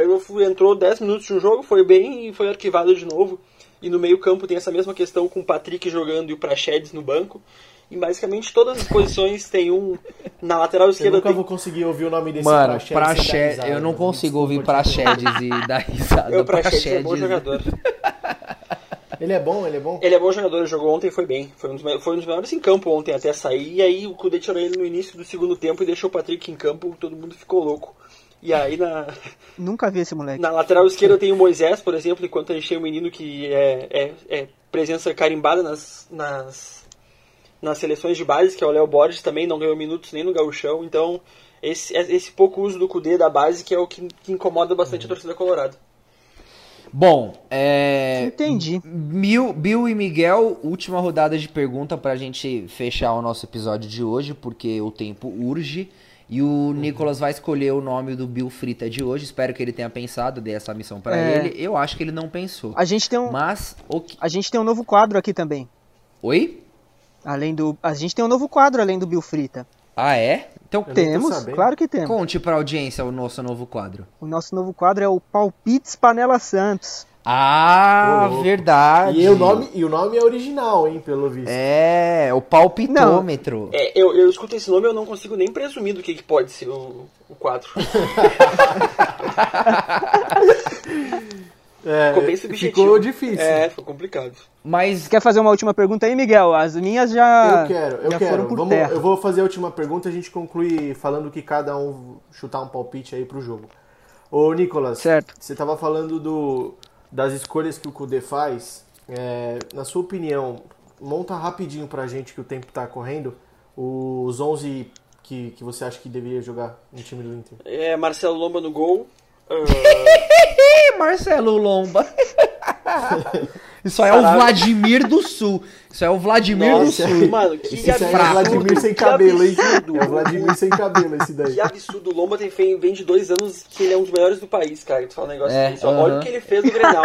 Pegloff entrou 10 minutos de um jogo, foi bem e foi arquivado de novo. E no meio campo tem essa mesma questão com o Patrick jogando e o Prachedes no banco. E basicamente todas as posições tem um na lateral esquerda. Eu nunca tem... vou conseguir ouvir o nome desse Mano, Prachedes. eu não consigo ouvir Prachedes e dar risada. O Prachedes é bom jogador. Ele é bom, ele é bom? Ele é bom jogador, ele jogou ontem e foi bem. Foi um, dos, foi um dos melhores em campo ontem até sair. E aí o Kudê tirou ele no início do segundo tempo e deixou o Patrick em campo, todo mundo ficou louco. E aí na, Nunca vi esse moleque. na lateral esquerda tem o Moisés, por exemplo, enquanto a gente tem um menino que é, é, é presença carimbada nas, nas, nas seleções de base, que é o Léo Borges, também não ganhou minutos nem no gauchão, então esse, esse pouco uso do Cudê da base que é o que, que incomoda bastante a torcida colorada. Bom, é. Entendi. Bill, Bill e Miguel, última rodada de pergunta pra gente fechar o nosso episódio de hoje, porque o tempo urge. E o Nicolas vai escolher o nome do Bill Frita de hoje. Espero que ele tenha pensado, dei essa missão pra É. ele. Eu acho que ele não pensou. A gente tem um, Mas, o que... a gente tem um novo quadro aqui também. Oi? Além do, a gente tem um novo quadro além do Bill Frita. Ah, é? Então Eu Temos, claro que temos. conte pra audiência o nosso novo quadro. O nosso novo quadro é o Palpites Panela Santos. Ah, Ô, verdade. E o, nome, e o nome é original, hein, pelo visto. É, o palpitômetro. É, eu, eu escuto esse nome e eu não consigo nem presumir do que, que pode ser o, o quadro. É, Ficou bem subjetivo. Ficou difícil. É, ficou complicado. Mas quer fazer uma última pergunta aí, Miguel? As minhas já, Eu quero, eu quero. Vamos, terra. eu vou fazer a última pergunta e a gente conclui falando que cada um chutar um palpite aí pro jogo. Ô, Nicolas, Certo. você tava falando do, das escolhas que o Kudê faz. É, na sua opinião, monta rapidinho pra gente que o tempo tá correndo os 11 que, que você acha que deveria jogar no time do Inter. É, Marcelo Lomba no gol. Ih, Marcelo Lomba. Isso é o. Vladimir do Sul. Isso é o Vladimir do Nossa, Sul. mano, que Esse é absurdo, o Vladimir sem cabelo, hein? absurdo. É o Vladimir sem cabelo esse daí. Que absurdo, o Lomba tem, vem de dois anos que ele é um dos melhores do país, cara. Tu fala um negócio É, desse. ó. Olha aham. o que ele fez no Grenal.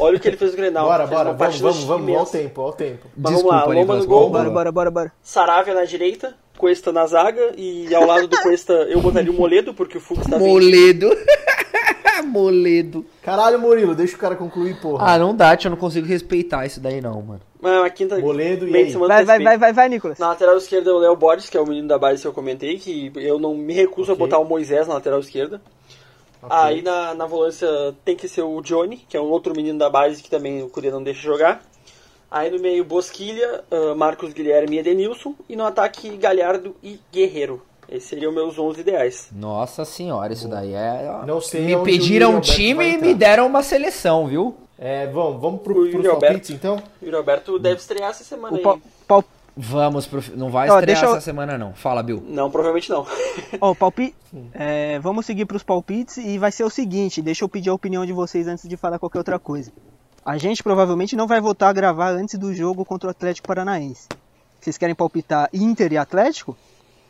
Olha o que ele fez no Grenal. Bora, bora, vamos, vamos, vamos, ao tempo, ao tempo. Mas vamos lá, Desculpa, Lomba no gol. Bora, bora, bora, bora. Saravia na direita, Cuesta na zaga e ao lado do Cuesta eu botaria o Moledo, porque o Fux tá. Moledo. Moledo. Caralho, Murilo, deixa o cara concluir, porra. Ah, não dá, tio. Eu não consigo respeitar isso daí, não, mano. Mas a quinta Moledo, e aí? Vai, vai, vai, vai, vai, Nicolas. Na lateral esquerda é o Léo Borges, que é o menino da base que eu comentei, que eu não me recuso a Ok. botar o Moisés na lateral esquerda. Ok. Aí na, na volância tem que ser o Johnny, que é um outro menino da base que também o Cudê não deixa jogar. Aí no meio Bosquilha, ah, Marcos Guilherme e Edenilson. E no ataque Galhardo e Guerreiro. Esses seriam meus 11 ideais. Nossa senhora, isso daí é. ó. Não sei Me pediram um time e me deram uma seleção, viu? É, vamos, vamos pro, O pros Yuri palpites, Alberto. então? E o Roberto deve estrear essa semana O aí. pal, Vamos pro. Não vai Ó, estrear eu- essa semana, não. Fala, Bill. Não, provavelmente não. ó, o palpi, é, vamos seguir pros palpites e vai ser o seguinte, deixa eu pedir a opinião de vocês antes de falar qualquer outra coisa. A gente provavelmente não vai voltar a gravar antes do jogo contra o Atlético Paranaense. Vocês querem palpitar Inter e Atlético?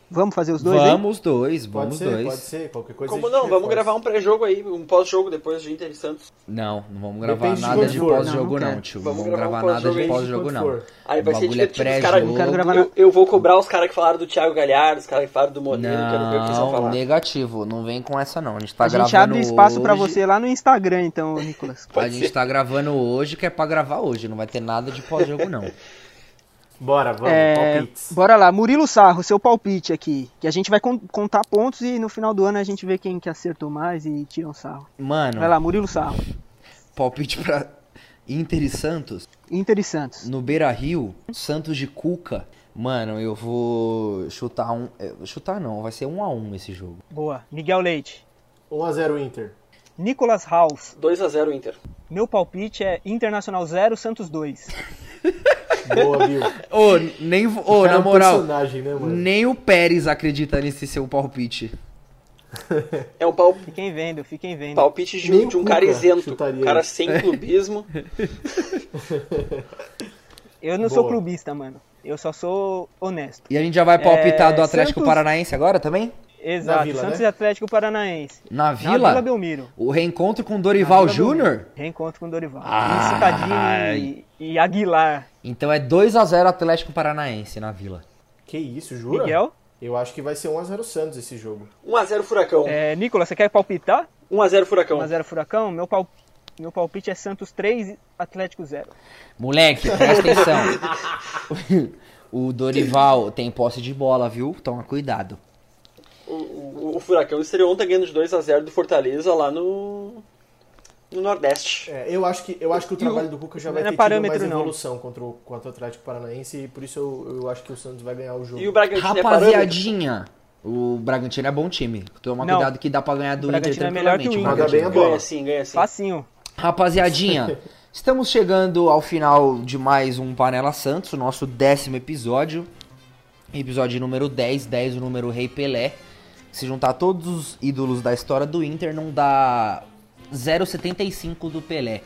Vamos fazer os dois vamos dois, Pode vamos ser, dois. pode ser, qualquer coisa a Como gente não? Vamos reforça. gravar um pré-jogo aí, um pós-jogo depois de Inter e Santos. Não, não vamos gravar Depende de nada de pós-jogo, Não, não não, tio. Vamos Vamos gravar um nada de pós-jogo não. for. Aí vai ser é divertido. os Não quero gravar pré-jogo. eu, eu vou cobrar os caras que falaram do Thiago Galhardo, os caras que falaram do Moreira, quero ver o que eles vão Não, falar. negativo. Não vem com essa, não. A gente tá A gente gravando abre espaço pra hoje. você lá no Instagram, então, Nicolas. A Pode gente ser. tá gravando hoje, que é pra gravar hoje. Não vai ter nada de pós-jogo, não. Bora, vamos, É, palpites. bora lá, Murilo Sarro, seu palpite aqui. Que a gente vai con- contar pontos e no final do ano a gente vê quem que acertou mais e tira um sarro. Mano, Vai lá, Murilo Sarro. palpite pra Inter e Santos. Inter e Santos. No Beira Rio, Santos de Cuca. Mano, eu vou chutar um. eh, Chutar não, vai ser um a um esse jogo. Boa. Miguel Leite. 1x0 Inter. Nicolas House. 2x0 Inter. Meu palpite é Internacional 0, Santos 2. Boa, Bill. Ô, nem. Ô, é na moral, né, nem o Pérez acredita nesse seu palpite. É um pal- Fiquem vendo, fiquem vendo. palpite de, um- de um cara isento. chutaria Um cara sem clubismo. Eu não sou Boa. clubista, mano. Eu só sou honesto. E a gente já vai palpitar É, do Atlético Santos- Paranaense agora também? Exato. Vila, Santos né? e Atlético Paranaense. Na Na Vila? Vila Belmiro. O reencontro com Dorival Vila Júnior? Reencontro com Dorival. Ai. E Cicadinho e, e Aguilar. Então é 2x0 Atlético Paranaense na Vila. Que isso, jura? Miguel. Eu acho que vai ser 1x0 Santos esse jogo. 1x0 Furacão. É, Nicolas, você quer palpitar? 1x0 Furacão. 1x0 Furacão? Meu, pal... Meu palpite é Santos 3 Atlético 0. Moleque, presta atenção. o Dorival tem posse de bola, viu? Toma cuidado. O, o- o Furacão estreou ontem ganhando de 2x0 do Fortaleza lá no, no Nordeste. É, eu acho que, eu acho que o trabalho do Cuca já vai é ter tido mais não. evolução contra o, contra o Atlético Paranaense e por isso eu, eu acho que o Santos vai ganhar o jogo. E o Bragantino é. Rapaziadinha, O Bragantino é bom time. Toma Não. cuidado que dá pra ganhar do Inter Bragantino é melhor que o tranquilamente. Inter. Bem a bola. Ganha sim, ganha sim. Facinho. Rapaziadinha, estamos chegando ao final de mais um Panela Santos, o nosso décimo episódio. Episódio número 10, 10 o número Rei Pelé. Se juntar todos os ídolos da história do Inter, não dá 0,75 do Pelé.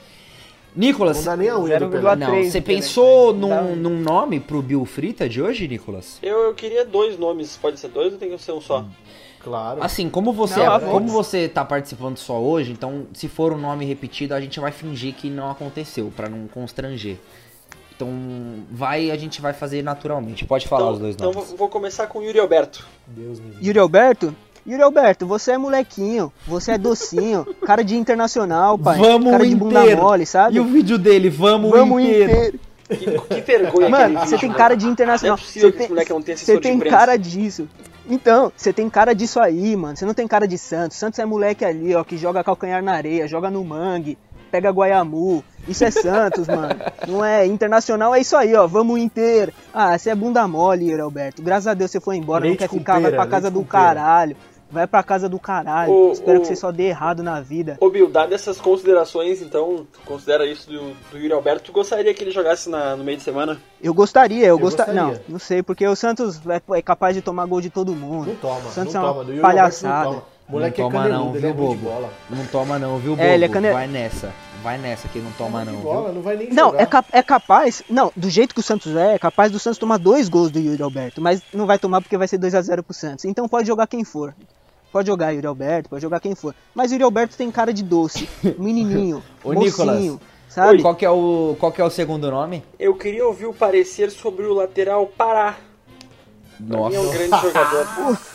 Nicolas, Não dá nem a unha do 0,3. Pelé. não, três você pensou Não dá num, um. num nome pro Bill Frita de hoje, Nicolas? Eu, eu queria dois nomes. Pode ser dois ou tem que ser um só? Claro. Assim, como você, Não, é- como você tá participando só hoje, então se for um nome repetido, a gente vai fingir que não aconteceu, pra não constranger. Então, vai, a gente vai fazer naturalmente. Pode falar então, os dois então nomes. vou, vou começar com o Yuri Alberto. Deus me livre. Yuri Alberto? Yuri Alberto, você é molequinho, você é docinho, cara de internacional, pai. Vamos cara de bunda inteiro. mole, sabe? E o vídeo dele, vamos, Vamos inteiro. inteiro. Que, que vergonha Mano, você tem cara de Não é internacional. possível Você que tem, esse moleque não tenha você tem imprensa. cara disso. Então, você tem cara disso aí, mano. Você não tem cara de Santos. Santos é moleque ali, ó, que joga calcanhar na areia, joga no mangue, pega Guaiamu. Isso é Santos, mano. Não é internacional, é isso aí, ó. Vamos inteiro. Ah, você é bunda mole, Yuri Alberto. Graças a Deus você foi embora, Leite não quer ficar, vai pera, pra casa do pera. caralho. Vai pra casa do caralho. Ô, Espero ô. que você só dê errado na vida. Ô Bill, dado essas considerações, então, tu considera isso do, do Yuri Alberto, tu gostaria que ele jogasse na- no meio de semana? Eu gostaria, eu, Eu gostaria. Não, não sei, porque o Santos é, é capaz de tomar gol de todo mundo. Não toma, O Santos não é uma toma. Do Yuri palhaçada. Não toma. Moleque não é toma caneludo, não, é viu, bobo? Não toma não, viu, bobo? É, ele é cane- Vai nessa. Vai nessa que não toma não, bola, viu? não vai nem Não, jogar. é, cap- é capaz. Não, do jeito que o Santos é, é capaz do Santos tomar dois gols do Yuri Alberto. Mas não vai tomar porque vai ser 2 a 0 pro Santos. Então pode jogar quem for. Pode jogar Yuri Alberto, pode jogar quem for. Mas Yuri Alberto tem cara de doce, menininho, Ô, mocinho, Nicolas. sabe? Qual que, é o, qual que é o segundo nome? Eu queria ouvir o parecer sobre o lateral Pará. Pra mim é um Nossa, grande jogador.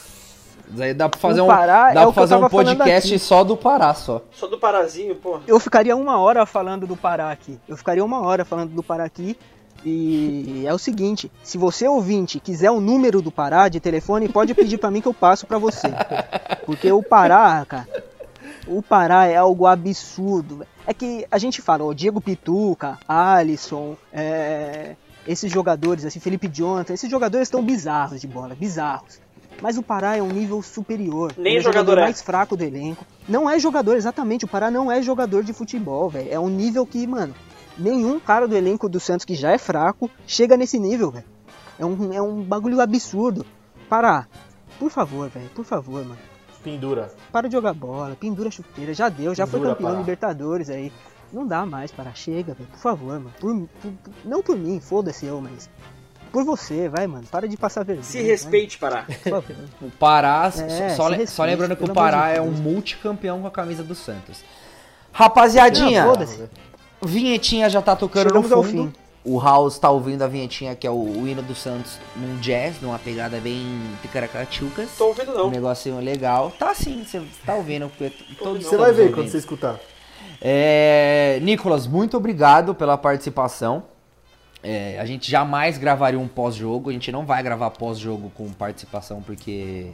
isso aí dá pra fazer O um, Pará dá é pra o fazer um podcast só do Pará, só. Só do Parazinho, pô. Eu ficaria uma hora falando do Pará aqui. Eu ficaria uma hora falando do Pará aqui. E é o seguinte, se você ouvinte quiser o número do Pará de telefone, pode pedir pra mim que eu passo pra você. Porque o Pará, cara, o Pará é algo absurdo. É que a gente fala, ó, Diego Pituca, Alisson, é, esses jogadores, assim, Felipe Jonathan, esses jogadores estão bizarros de bola, bizarros. Mas o Pará é um nível superior. Nem Ele é o jogador é. mais fraco do elenco. Não é jogador, exatamente. O Pará não é jogador de futebol, velho. É um nível que, mano, nenhum cara do elenco do Santos que já é fraco chega nesse nível, velho. É um, é um bagulho absurdo. Pará, por favor, velho, por favor, mano. Pendura. Para de jogar bola, pendura a chuteira, já deu, já foi Pendura, campeão Pará. Libertadores aí. Não dá mais, Pará, chega, velho, por favor, mano. Por, por- não por mim, foda-se eu, mas. Por você, vai, mano. Para de passar vergonha. Se vai, respeite, Pará. O Pará, É, só, respeite, só lembrando que o Pará é um multicampeão com a camisa do Santos. Rapaziadinha, Não, vinhetinha já tá tocando Chegamos no fundo. fim. O House tá ouvindo a vinhetinha que é o, o hino do Santos num jazz, numa pegada bem ticaracachucas. Tô ouvindo Um não. negocinho legal. Tá sim, você tá ouvindo. porque Todos Você vai ver ouvindo. quando você escutar. É, Nicolas, muito obrigado pela participação. É, a gente jamais gravaria um pós-jogo, a gente não vai gravar pós-jogo com participação porque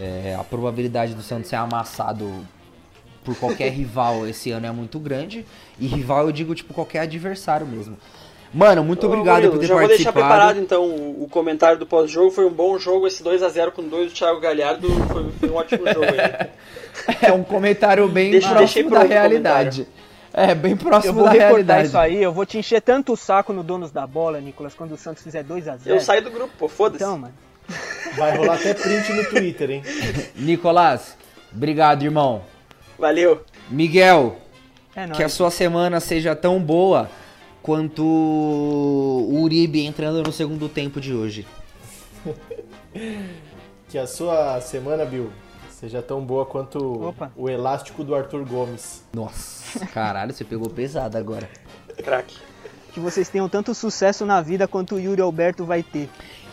é, a probabilidade do Santos ser amassado por qualquer rival esse ano é muito grande. E rival eu digo tipo qualquer adversário mesmo. Mano, muito Ô, obrigado Murilo, por ter Já vou deixar participado. preparado então o, comentário do pós-jogo. Foi um bom jogo. Esse 2x0 com dois do Thiago Galhardo foi, foi um ótimo jogo aí. É um comentário bem Deixa- próximo da realidade. É, bem Eu próximo vou da recortar realidade. isso aí, eu vou te encher tanto o saco no Donos da Bola, Nicolas, quando o Santos fizer 2x0. Eu saí do grupo, pô. Foda-se. Então, mano. Vai rolar até print no Twitter, hein? Nicolás, obrigado, irmão. Valeu. Miguel, É que a sua semana seja tão boa quanto o Uribe entrando no segundo tempo de hoje. Que a sua semana, Bill, seja tão boa quanto Opa. o elástico do Arthur Gomes. Nossa, caralho, você pegou pesado agora. Craque. Que vocês tenham tanto sucesso na vida quanto o Yuri Alberto vai ter.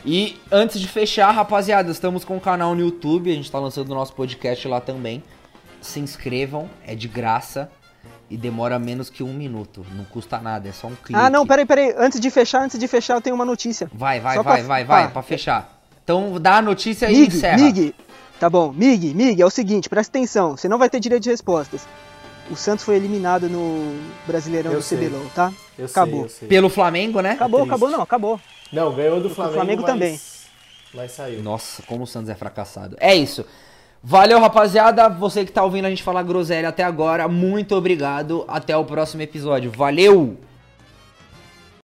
E antes de fechar, rapaziada, estamos com o canal no YouTube, a gente tá lançando o nosso podcast lá também. Se inscrevam, é de graça e demora menos que um minuto. Não custa nada, é só um clique. Ah, não, peraí, peraí. Antes de fechar, antes de fechar, eu tenho uma notícia. Vai, vai, Só vai, pra- vai, vai, tá. pra fechar. Então dá a notícia e encerra. Mig, tá bom. Mig, Mig, é o seguinte, presta atenção. Você não vai ter direito de respostas. O Santos foi eliminado no Brasileirão Eu do sei. CBLOL, tá? Eu Acabou. sei, eu sei. Pelo Flamengo, né? Acabou, triste. acabou, não, acabou. Não, ganhou do Flamengo, Flamengo mas também. Mas saiu. Nossa, como o Santos é fracassado. É isso. Valeu, rapaziada. Você que tá ouvindo a gente falar groselha até agora, muito obrigado. Até o próximo episódio. Valeu!